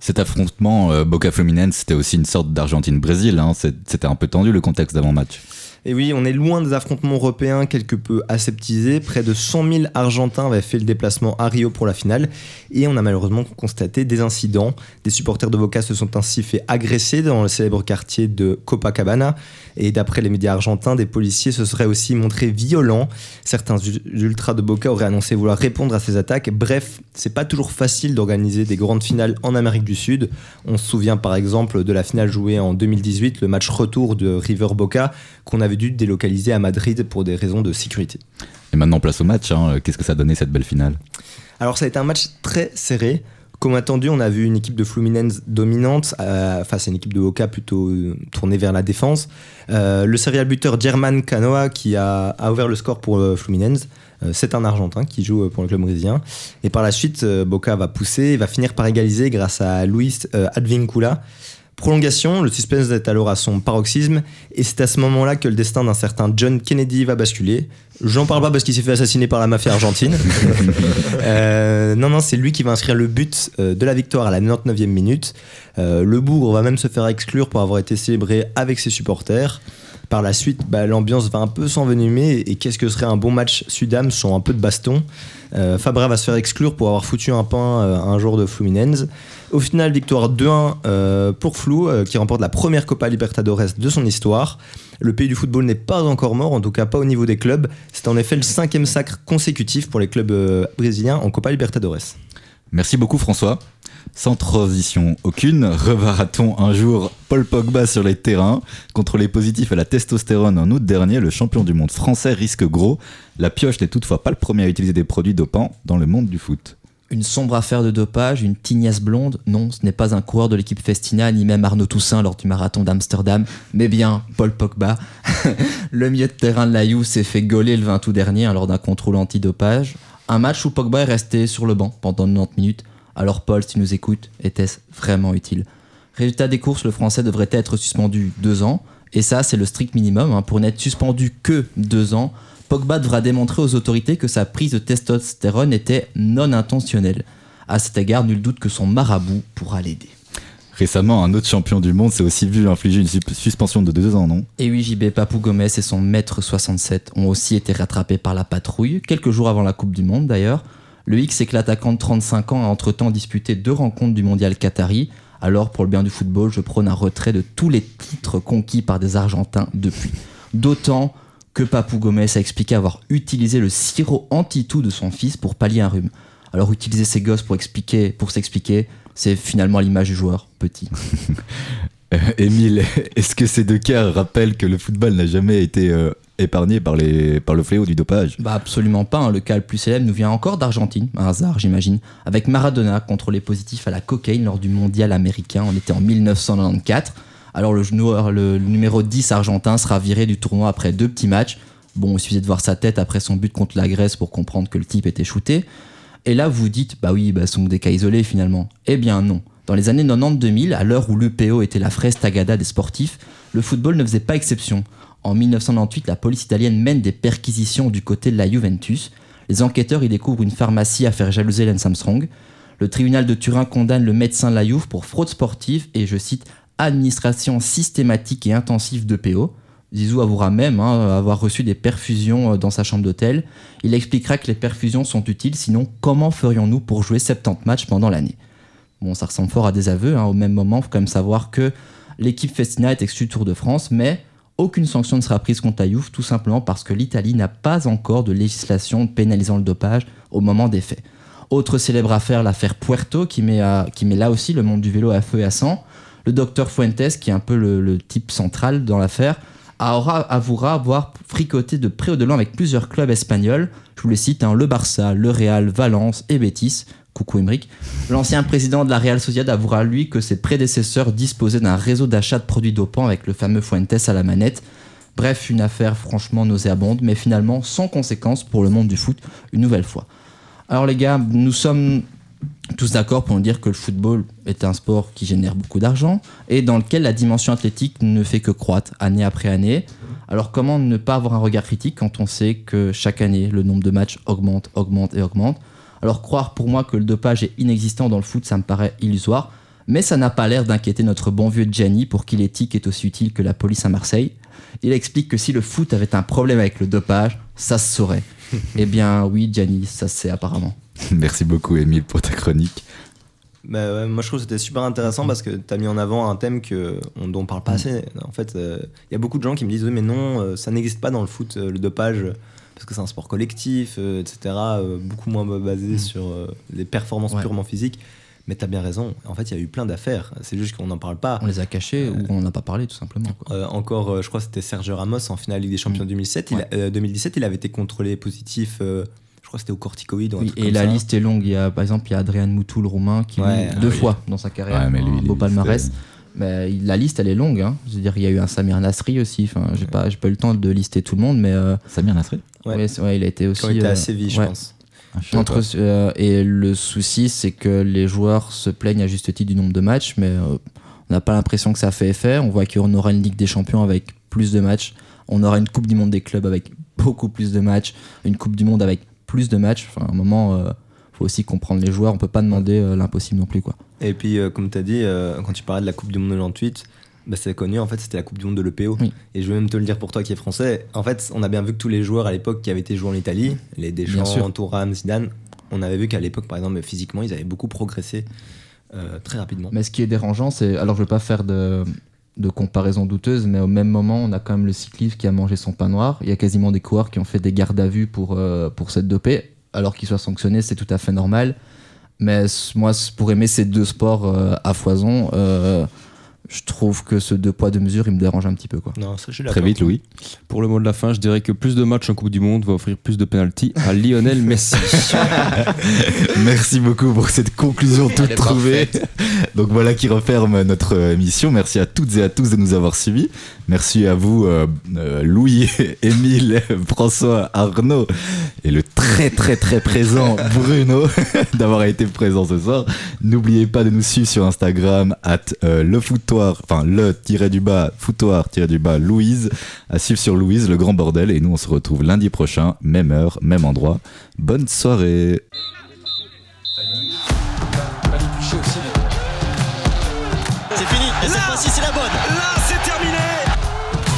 Cet affrontement euh, Boca Fluminense, c'était aussi une sorte d'Argentine-Brésil. hein. C'était un peu tendu le contexte d'avant-match. Et oui, on est loin des affrontements européens quelque peu aseptisés. Près de 100 000 Argentins avaient fait le déplacement à Rio pour la finale. Et on a malheureusement constaté des incidents. Des supporters de Boca se sont ainsi fait agresser dans le célèbre quartier de Copacabana. Et d'après les médias argentins, des policiers se seraient aussi montrés violents. Certains ultras de Boca auraient annoncé vouloir répondre à ces attaques. Bref, c'est pas toujours facile d'organiser des grandes finales en Amérique du Sud. On se souvient par exemple de la finale jouée en 2018, le match retour de River Boca, qu'on avait dû délocaliser à Madrid pour des raisons de sécurité. Et maintenant, place au match. hein. Qu'est-ce que ça a donné cette belle finale? Alors ça a été un match très serré. Comme attendu, on a vu une équipe de Fluminense dominante euh, face à une équipe de Boca plutôt euh, tournée vers la défense. Euh, le serial buteur German Canoa qui a, a ouvert le score pour euh, Fluminense. Euh, c'est un Argentin qui joue pour le club brésilien. Et par la suite, Boca va pousser et va finir par égaliser grâce à Luis Advincula. Prolongation, le suspense est alors à son paroxysme, et c'est à ce moment-là que le destin d'un certain John Kennedy va basculer. J'en parle pas parce qu'il s'est fait assassiner par la mafia argentine. Euh, non, non, c'est lui qui va inscrire le but euh, de la victoire à la 99e minute. Euh, le bougre va même se faire exclure pour avoir été célébré avec ses supporters. Par la suite, bah, l'ambiance va un peu s'envenimer et qu'est-ce que serait un bon match Sudam sans un peu de baston? Euh, Fabra va se faire exclure pour avoir foutu un pain un joueur de Fluminense. Au final, victoire 2-1 euh, pour Flou, euh, qui remporte la première Copa Libertadores de son histoire. Le pays du football n'est pas encore mort, en tout cas pas au niveau des clubs. C'est en effet le cinquième sacre consécutif pour les clubs euh, brésiliens en Copa Libertadores. Merci beaucoup François. Sans transition aucune, reverra-t-on un jour Paul Pogba sur les terrains Contre les positifs à la testostérone en août dernier, le champion du monde français risque gros. La pioche n'est toutefois pas le premier à utiliser des produits dopants dans le monde du foot. Une sombre affaire de dopage, une tignasse blonde Non, ce n'est pas un coureur de l'équipe Festina, ni même Arnaud Toussaint lors du marathon d'Amsterdam, mais bien Paul Pogba. le milieu de terrain de la Juve s'est fait gauler le 20 août dernier hein, lors d'un contrôle antidopage. Un match où Pogba est resté sur le banc pendant 90 minutes. Alors Paul, si nous écoutes, était-ce vraiment utile? Résultat des courses, le Français devrait être suspendu deux ans. Et ça, c'est le strict minimum. hein. Pour n'être suspendu que deux ans, Pogba devra démontrer aux autorités que sa prise de testostérone était non intentionnelle. À cet égard, nul doute que son marabout pourra l'aider. Récemment, un autre champion du monde s'est aussi vu infliger une suspension de deux ans, non? Et oui, JB Papou Gomez et son maître 67 ont aussi été rattrapés par la patrouille, quelques jours avant la Coupe du Monde d'ailleurs. Le X l'attaquant de 35 ans a entre-temps disputé deux rencontres du mondial Qatari. Alors, pour le bien du football, je prône un retrait de tous les titres conquis par des Argentins depuis. D'autant que Papou Gomez a expliqué avoir utilisé le sirop anti-tout de son fils pour pallier un rhume. Alors, utiliser ses gosses pour expliquer, pour s'expliquer, c'est finalement l'image du joueur petit. Euh, Émile, est-ce que ces deux cas rappellent que le football n'a jamais été euh, épargné par, les, par le fléau du dopage? Bah absolument pas, hein. le cas le plus célèbre nous vient encore d'Argentine, un hasard j'imagine, avec Maradona contrôlé positif à la cocaïne lors du mondial américain, on était en 1994. Alors le, numéro 10 argentin sera viré du tournoi après deux petits matchs. Bon, il suffisait de voir sa tête après son but contre la Grèce pour comprendre que le type était shooté. Et là, vous dites, bah oui, bah, ce sont des cas isolés finalement. Eh bien non. Dans les années 90-2000, à l'heure où l'EPO était la fraise tagada des sportifs, le football ne faisait pas exception. En 1998, la police italienne mène des perquisitions du côté de la Juventus. Les enquêteurs y découvrent une pharmacie à faire jalouser Lance Armstrong. Le tribunal de Turin condamne le médecin de pour fraude sportive et, je cite, administration systématique et intensive d'EPO. Zizou avouera même hein, avoir reçu des perfusions euh, dans sa chambre d'hôtel. Il expliquera que les perfusions sont utiles, sinon comment ferions-nous pour jouer 70 matchs pendant l'année? Bon, ça ressemble fort à des aveux. hein. Au même moment, il faut quand même savoir que l'équipe Festina est exclue du Tour de France, mais aucune sanction ne sera prise contre Juve, tout simplement parce que l'Italie n'a pas encore de législation pénalisant le dopage au moment des faits. Autre célèbre affaire, l'affaire Puerto, qui met, à- qui met là aussi le monde du vélo à feu et à sang. Le docteur Fuentes, qui est un peu le, type central dans l'affaire, avouera avoir fricoté de près ou de loin avec plusieurs clubs espagnols. Je vous les cite, hein, le Barça, le Real, Valence et Betis. Coucou Emric. L'ancien président de la Real Sociedad avouera lui que ses prédécesseurs disposaient d'un réseau d'achat de produits dopants avec le fameux Fuentes à la manette. Bref, une affaire franchement nauséabonde, mais finalement sans conséquence pour le monde du foot, une nouvelle fois. Alors les gars, nous sommes tous d'accord pour nous dire que le football est un sport qui génère beaucoup d'argent et dans lequel la dimension athlétique ne fait que croître année après année. Alors comment ne pas avoir un regard critique quand on sait que chaque année le nombre de matchs augmente, augmente et augmente? Alors croire pour moi que le dopage est inexistant dans le foot, ça me paraît illusoire. Mais ça n'a pas l'air d'inquiéter notre bon vieux Gianni pour qui l'éthique est aussi utile que la police à Marseille. Il explique que si le foot avait un problème avec le dopage, ça se saurait. eh bien oui Gianni, ça se sait apparemment. Merci beaucoup, Émile, pour ta chronique. Bah ouais, moi je trouve que c'était super intéressant parce que tu as mis en avant un thème que, on, dont on parle pas assez. En fait, il y a beaucoup de gens qui me disent oui mais non, euh, ça n'existe pas dans le foot, euh, le dopage, euh, parce que c'est un sport collectif, euh, etc. euh, beaucoup moins basé sur euh, les performances Ouais. purement physiques. Mais tu as bien raison, en fait il y a eu plein d'affaires, c'est juste qu'on n'en parle pas. On les a cachés ou on n'en a pas parlé tout simplement. quoi. Euh, encore, euh, je crois que c'était Sergio Ramos en finale Ligue des Champions Mm. 2007. Il, Ouais. a- euh, 2017, il avait été contrôlé positif, euh, crois que c'était au corticoïde Oui, et la ça. liste est longue. Il y a, par exemple, il y a Adrian Moutou, le roumain, qui Ouais, lui, ah deux oui. fois dans sa carrière, Ouais, mais lui, un il beau est- palmarès. c'était- Mais la liste, elle est longue. Hein. Je veux dire, il y a eu un Samir Nasri aussi. Enfin, j'ai pas, j'ai pas eu le temps de lister tout le monde, mais euh, Samir Nasri Ouais. ouais, c'est- ouais, il a été aussi. Quand il était euh, à Séville, je ouais. pense. Entre, euh, et le souci, c'est que les joueurs se plaignent à juste titre du nombre de matchs, mais euh, on n'a pas l'impression que ça fait effet. On voit qu'on aura une Ligue des Champions avec plus de matchs. On aura une Coupe du Monde des clubs avec beaucoup plus de matchs. Une Coupe du Monde avec plus de matchs. Enfin, à un moment, euh, faut aussi comprendre les joueurs. On peut pas demander euh, l'impossible non plus, quoi. Et puis, euh, comme tu as dit, quand tu parlais de la Coupe du Monde 98, bah, c'est connu, en fait, c'était la Coupe du Monde de l'EPO. Oui. Et je vais même te le dire pour toi qui es français. En fait, on a bien vu que tous les joueurs à l'époque qui avaient été joués en Italie, les Deschamps. Thuram, Zidane, on avait vu qu'à l'époque, par exemple, physiquement, ils avaient beaucoup progressé euh, très rapidement. Mais ce qui est dérangeant, c'est. Alors, je veux pas faire de, de comparaison douteuse, mais au même moment, on a quand même le cycliste qui a mangé son pain noir. Il y a quasiment des coureurs qui ont fait des gardes à vue pour, euh, pour. Alors qu'ils soient sanctionnés, c'est tout à fait normal. Mais moi, pour aimer ces deux sports euh, à foison, euh, je trouve que ce deux poids, deux mesures, il me dérange un petit peu. Quoi. Non, ça, Très vite, Louis. Pour le mot de la fin, je dirais que plus de matchs en Coupe du Monde va offrir plus de penalty à Lionel Messi. Merci beaucoup pour cette conclusion toute trouvée. Donc voilà qui referme notre émission. Merci à toutes et à tous de nous avoir suivis. Merci à vous, euh, euh, Louis, Émile, François, Arnaud et le très très très présent Bruno d'avoir été présent ce soir. N'oubliez pas de nous suivre sur Instagram at euh, le foutoir, enfin le tiré du bas foutoir tiré du bas Louise. À suivre sur Louise, le grand bordel. Et nous on se retrouve lundi prochain, même heure, même endroit. Bonne soirée.